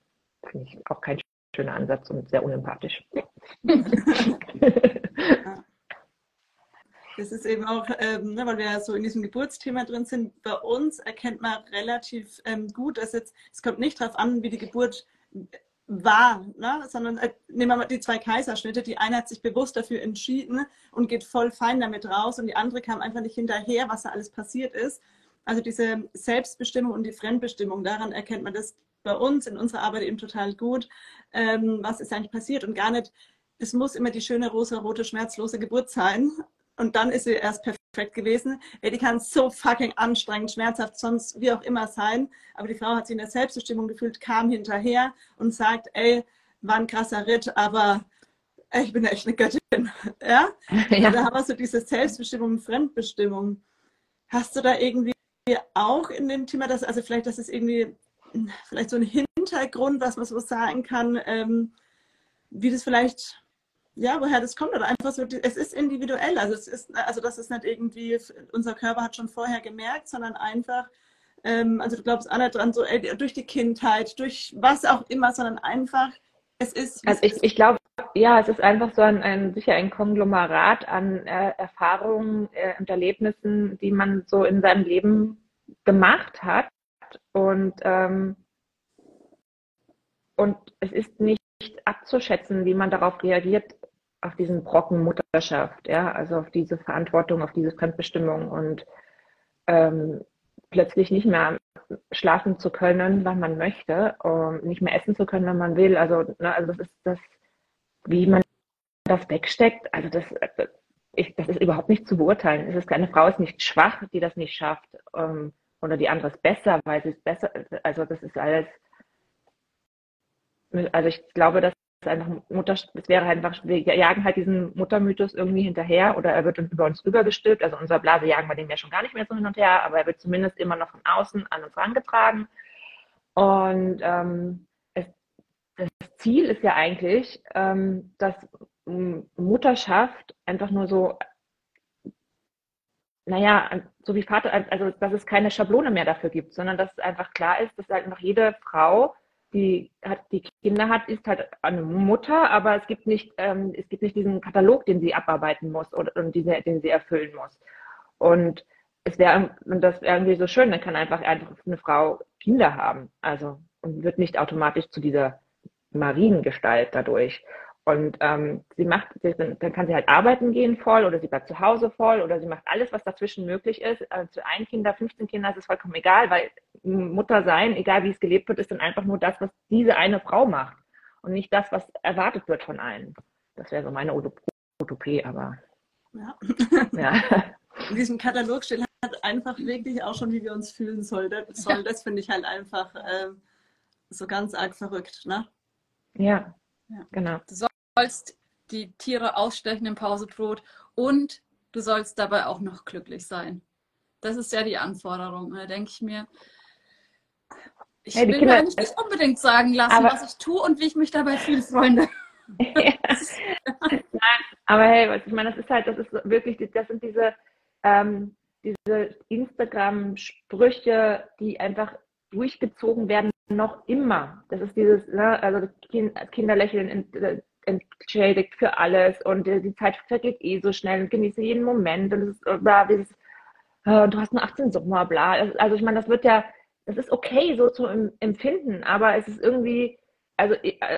finde ich auch kein schöner Ansatz und sehr unempathisch. [laughs] Das ist eben auch, ähm, ne, weil wir ja so in diesem Geburtsthema drin sind, bei uns erkennt man relativ ähm, gut, dass jetzt, es kommt nicht darauf an, wie die Geburt war, ne? sondern äh, nehmen wir mal die zwei Kaiserschnitte. Die eine hat sich bewusst dafür entschieden und geht voll fein damit raus und die andere kam einfach nicht hinterher, was da alles passiert ist. Also diese Selbstbestimmung und die Fremdbestimmung, daran erkennt man das bei uns in unserer Arbeit eben total gut, ähm, was ist eigentlich passiert und gar nicht, es muss immer die schöne rosa-rote schmerzlose Geburt sein, und dann ist sie erst perfekt gewesen. Ey, die kann so fucking anstrengend, schmerzhaft, sonst wie auch immer sein. Aber die Frau hat sich in der Selbstbestimmung gefühlt, kam hinterher und sagt, ey, war ein krasser Ritt, aber ey, ich bin echt eine Göttin. [laughs] Ja? [laughs] ja. Da haben wir so diese Selbstbestimmung und Fremdbestimmung. Hast du da irgendwie auch in dem Thema, dass, also vielleicht, das ist irgendwie vielleicht so ein Hintergrund, was man so sagen kann, ähm, wie das vielleicht ja, woher das kommt oder einfach so, es ist individuell. Also es ist, also das ist nicht irgendwie, unser Körper hat schon vorher gemerkt, sondern einfach, ähm, also du glaubst nicht dran, so ey, durch die Kindheit, durch was auch immer, sondern einfach, es ist. Also ich, ich glaube, ja, es ist einfach so ein, ein sicher ein Konglomerat an äh, Erfahrungen äh, und Erlebnissen, die man so in seinem Leben gemacht hat. Und, ähm, und es ist nicht abzuschätzen, wie man darauf reagiert, auf diesen Brocken Mutterschaft, ja, also auf diese Verantwortung, auf diese Fremdbestimmung und ähm, plötzlich nicht mehr schlafen zu können, wann man möchte, um nicht mehr essen zu können, wenn man will. Also, ne, also das ist das, wie man das wegsteckt. Also das, ich, das ist überhaupt nicht zu beurteilen. Es ist eine Frau ist nicht schwach, die das nicht schafft, ähm, oder die andere ist besser, weil sie ist besser. Also das ist alles. Also ich glaube, dass einfach Mutter, es wäre halt einfach, wir jagen halt diesen Muttermythos irgendwie hinterher oder er wird über uns rübergestülpt. Also unser Blase jagen wir den ja schon gar nicht mehr so hin und her, aber er wird zumindest immer noch von außen an uns herangetragen. Und ähm, es, das Ziel ist ja eigentlich, ähm, dass Mutterschaft einfach nur so, naja, so wie Vater, also dass es keine Schablone mehr dafür gibt, sondern dass es einfach klar ist, dass halt einfach jede Frau die hat, die Kinder hat, ist halt eine Mutter, aber es gibt nicht, ähm, es gibt nicht diesen Katalog, den sie abarbeiten muss oder und diese, den sie erfüllen muss. Und es wäre, und das wäre irgendwie so schön, dann kann einfach einfach eine Frau Kinder haben, also und wird nicht automatisch zu dieser Mariengestalt dadurch. Und ähm, sie macht, dann kann sie halt arbeiten gehen voll oder sie bleibt zu Hause voll oder sie macht alles, was dazwischen möglich ist. Also zu ein Kinder, 15 Kinder ist es vollkommen egal, weil Mutter sein, egal wie es gelebt wird, ist dann einfach nur das, was diese eine Frau macht und nicht das, was erwartet wird von allen. Das wäre so meine Utopie, aber ja. ja. [laughs] In diesem Katalog steht halt einfach wirklich auch schon, wie wir uns fühlen sollen. Das, das finde ich halt einfach äh, so ganz arg verrückt, ne? Ja, ja. genau. Du sollst die Tiere ausstechen im Pausebrot und du sollst dabei auch noch glücklich sein. Das ist ja die Anforderung. Da denke ich mir, ich hey, will Kinder, mir nicht unbedingt sagen lassen, was ich tue und wie ich mich dabei fühle, Freunde. ja. [laughs] Nein, aber hey, ich meine, das ist halt, das ist wirklich, das sind diese, ähm, diese Instagram-Sprüche, die einfach durchgezogen werden, noch immer. Das ist dieses, ne, also Kinderlächeln entschädigt für alles und die Zeit vergeht eh so schnell und genieße jeden Moment und es ist da dieses, äh, du hast nur 18 Sommer, bla. Also ich meine, das wird ja, das ist okay so zu empfinden, aber es ist irgendwie, also äh,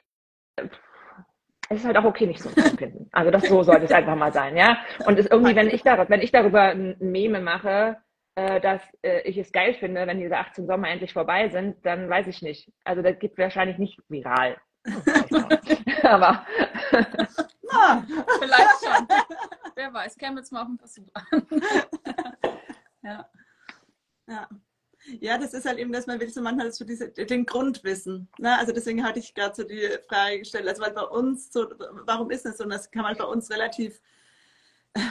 es ist halt auch okay, nicht so zu [laughs] empfinden. Also das so sollte es einfach mal sein, ja. Und es irgendwie, wenn ich darüber, wenn ich darüber ein Meme mache, äh, dass äh, ich es geil finde, wenn diese 18 Sommer endlich vorbei sind, dann weiß ich nicht. Also das geht wahrscheinlich nicht viral. [laughs] [laughs] Aber Na, [laughs] vielleicht schon. Wer weiß, käme jetzt mal auf den Versuch an. [laughs] ja. Ja. Ja, das ist halt eben, dass man will so manchmal so diese, den Grund wissen. Ne? Also deswegen hatte ich gerade so die Frage gestellt, also weil bei uns so, warum ist das so? Und das kann man bei uns relativ äh,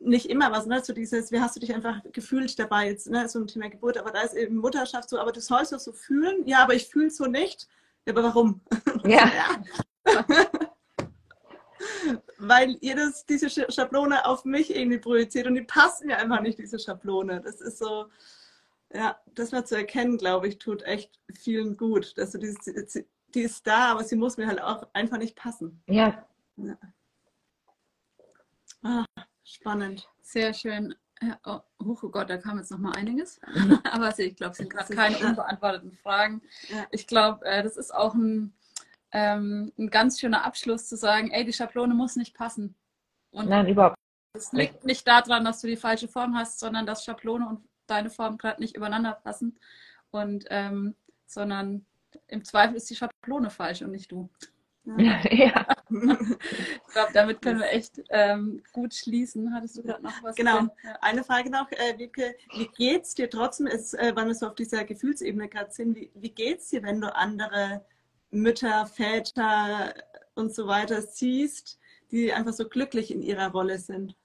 nicht immer was, ne? So dieses, wie hast du dich einfach gefühlt dabei jetzt, ne? So ein Thema Geburt, aber da ist eben Mutterschaft so, aber du sollst das so fühlen. Ja, aber ich fühle es so nicht. Ja, aber warum? Ja. [laughs] Weil ihr das, diese Schablone auf mich irgendwie projiziert und die passt mir einfach nicht, diese Schablone. Das ist so, ja, das mal zu erkennen, glaube ich, tut echt vielen gut. Dass du dieses, die ist da, aber sie muss mir halt auch einfach nicht passen. Ja. ja. Ah, spannend. Sehr schön. Ja, oh, oh Gott, da kam jetzt noch mal einiges. [laughs] Aber ich glaube, es sind gerade keine unbeantworteten Fragen. Ja. Ich glaube, äh, das ist auch ein, ähm, ein ganz schöner Abschluss zu sagen, ey, die Schablone muss nicht passen. Und Nein, überhaupt. Es liegt nicht daran, dass du die falsche Form hast, sondern dass Schablone und deine Form gerade nicht übereinander passen. Und ähm, sondern im Zweifel ist die Schablone falsch und nicht du. [laughs] Ja. ja. [laughs] ich glaube, damit können wir echt ähm, gut schließen. Hattest du gerade noch was? Genau. Ja. Eine Frage noch, äh, Wiebke. Wie geht's dir trotzdem, ist, äh, weil wir so auf dieser Gefühlsebene gerade sind, wie, wie geht's dir, wenn du andere Mütter, Väter und so weiter siehst, die einfach so glücklich in ihrer Rolle sind?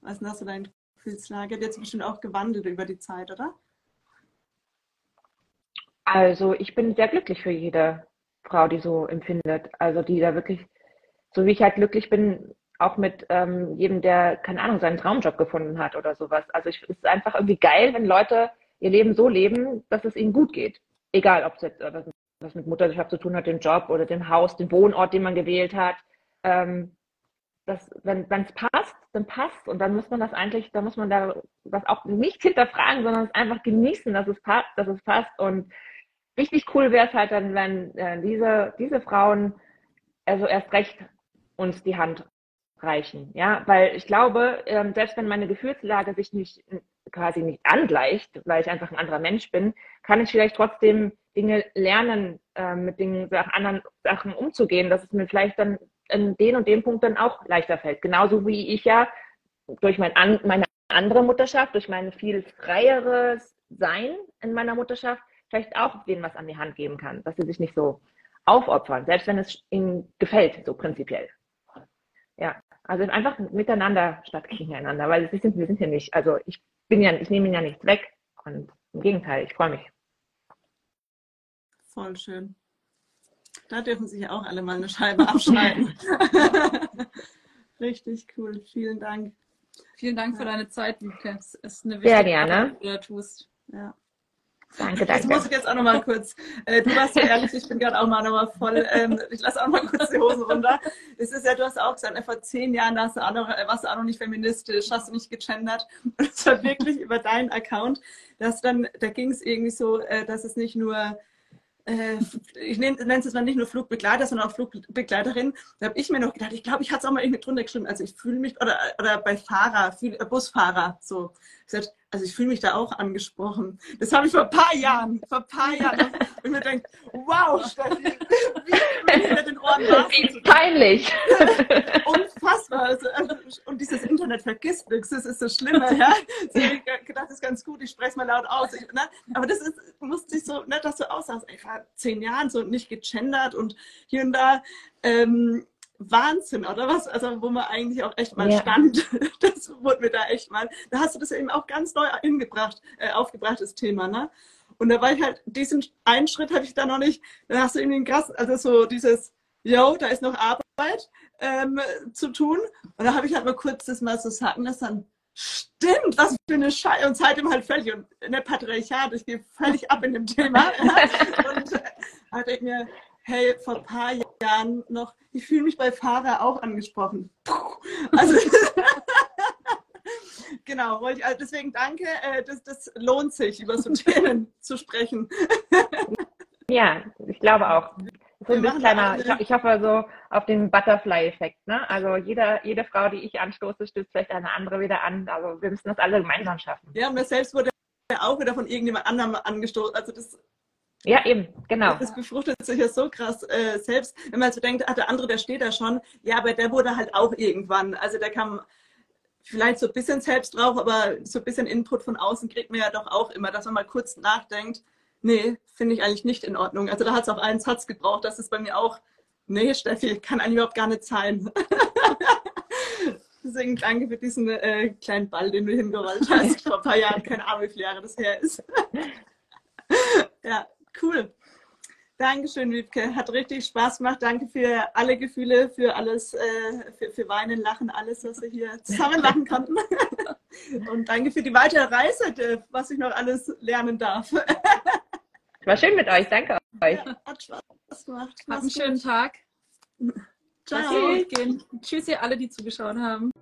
Was ist das dein Gefühlslage? Hat jetzt bestimmt auch gewandelt über die Zeit, oder? Also ich bin sehr glücklich für jede Frau, die so empfindet. Also die da wirklich, so wie ich halt glücklich bin, auch mit ähm, jedem, der, keine Ahnung, seinen Traumjob gefunden hat oder sowas. Also ich, es ist einfach irgendwie geil, wenn Leute ihr Leben so leben, dass es ihnen gut geht. Egal, ob es jetzt was, was mit Mutterschaft zu tun hat, den Job oder den Haus, den Wohnort, den man gewählt hat. Ähm, das, wenn es passt, dann passt. Und dann muss man das eigentlich, da muss man da das auch nicht hinterfragen, sondern es einfach genießen, dass es passt, dass es passt. Und richtig cool wäre es halt dann, wenn äh, diese, diese Frauen also erst recht uns die Hand reichen. Ja, weil ich glaube, ähm, selbst wenn meine Gefühlslage sich nicht quasi nicht angleicht, weil ich einfach ein anderer Mensch bin, kann ich vielleicht trotzdem Dinge lernen, äh, mit Dingen, anderen Sachen umzugehen, dass es mir vielleicht dann in den und dem Punkt dann auch leichter fällt. Genauso wie ich ja durch mein an, meine andere Mutterschaft, durch mein viel freieres Sein in meiner Mutterschaft, vielleicht auch denen was an die Hand geben kann, dass sie sich nicht so aufopfern, selbst wenn es ihnen gefällt, so prinzipiell. Ja, also einfach miteinander statt gegeneinander, weil wir sind, wir sind hier nicht, also ich bin ja, ich nehme ihnen ja nichts weg und im Gegenteil, ich freue mich. Voll schön. Da dürfen sich auch alle mal eine Scheibe abschneiden. [laughs] Richtig cool. Vielen Dank. Vielen Dank für deine Zeit, Wiebke. Es ist eine wichtige Sehr gerne. Arbeit, die du da tust. Ja. Danke, danke. Das muss ich jetzt auch nochmal kurz. Äh, du warst so ehrlich, ich bin gerade auch mal nochmal voll. Ähm, ich lasse auch mal kurz die Hosen runter. Es ist ja, du hast auch gesagt, vor zehn Jahren hast du auch noch, äh, warst du auch noch nicht feministisch, hast du nicht gegendert. Und es war wirklich über deinen Account, dass dann, da ging es irgendwie so, äh, dass es nicht nur ich nenne es jetzt mal nicht nur Flugbegleiter, sondern auch Flugbegleiterin. Da habe ich mir noch gedacht, ich glaube, ich hatte es auch mal irgendwie drunter geschrieben. Also ich fühle mich, oder, oder bei Fahrer, äh, Busfahrer, so. Sag, also ich fühle mich da auch angesprochen. Das habe ich vor ein paar Jahren, vor ein paar Jahren. Und mir denkt, wow, Steffi, wie, mit den Ohren Wie peinlich. Unfassbar. Also, und dieses Internet vergisst nichts, das ist das Schlimme. Ja? So, ich gedacht, das ist ganz gut, ich spreche es mal laut aus. Ich, ne? Aber das ist, musste ich so, ne, dass du aussahst, ich war zehn Jahren so nicht gegendert und hier und da. Ähm, Wahnsinn, oder was? Also, wo man eigentlich auch echt mal ja. stand. [laughs] Das wurde mir da echt mal. Da hast du das eben auch ganz neu hingebracht, äh, aufgebracht, das Thema, ne? Und da war ich halt, diesen einen Schritt hatte ich da noch nicht. Dann hast du irgendwie ein krass, also so dieses, yo, da ist noch Arbeit ähm, zu tun. Und da habe ich halt mal kurz das mal so sagen lassen, dann, stimmt, was für eine Scheiße. Und seitdem halt völlig, und in der Patriarchat, ich gehe völlig ab in dem Thema. [laughs] und hatte ich mir, hey, vor ein paar Jahren noch, ich fühle mich bei Fahrer auch angesprochen. Puh. Also, [laughs] genau, wollte ich, also deswegen danke, äh, das, das lohnt sich, über so Themen [laughs] zu sprechen. ja, ich glaube auch. So ein kleiner, ich, ich, hoffe so auf den Butterfly-Effekt. Ne? Also jeder, jede Frau, die ich anstoße, stößt vielleicht eine andere wieder an. Also wir müssen das alle gemeinsam schaffen. Ja, und mir selbst wurde auch wieder von irgendjemand anderem angestoßen. Also das ja, eben, genau. Das befruchtet sich ja so krass äh, selbst. Wenn man so denkt, ah, der andere, der steht da schon. Ja, aber der wurde halt auch irgendwann. Also der kam vielleicht so ein bisschen selbst drauf, aber so ein bisschen Input von außen kriegt man ja doch auch immer, dass man mal kurz nachdenkt. Nee, finde ich eigentlich nicht in Ordnung. Also da hat es auch einen Satz gebraucht. Das ist bei mir auch, nee, Steffi, kann eigentlich überhaupt gar nicht sein. [laughs] Deswegen danke für diesen äh, kleinen Ball, den du hingerollt hast [laughs] vor ein paar Jahren. Keine Ahnung, wie viele Jahre das her ist. [laughs] ja, Cool. Dankeschön, Wiebke. Hat richtig Spaß gemacht. Danke für alle Gefühle, für alles, äh, für, für Weinen, Lachen, alles, was wir hier zusammen machen konnten. [laughs] Und danke für die weitere Reise, was ich noch alles lernen darf. [laughs] War schön mit euch. Danke euch. Ja, hat Spaß gemacht. Habt einen schönen Tag. [laughs] Ciao. Tschüss, ihr alle, die zugeschaut haben.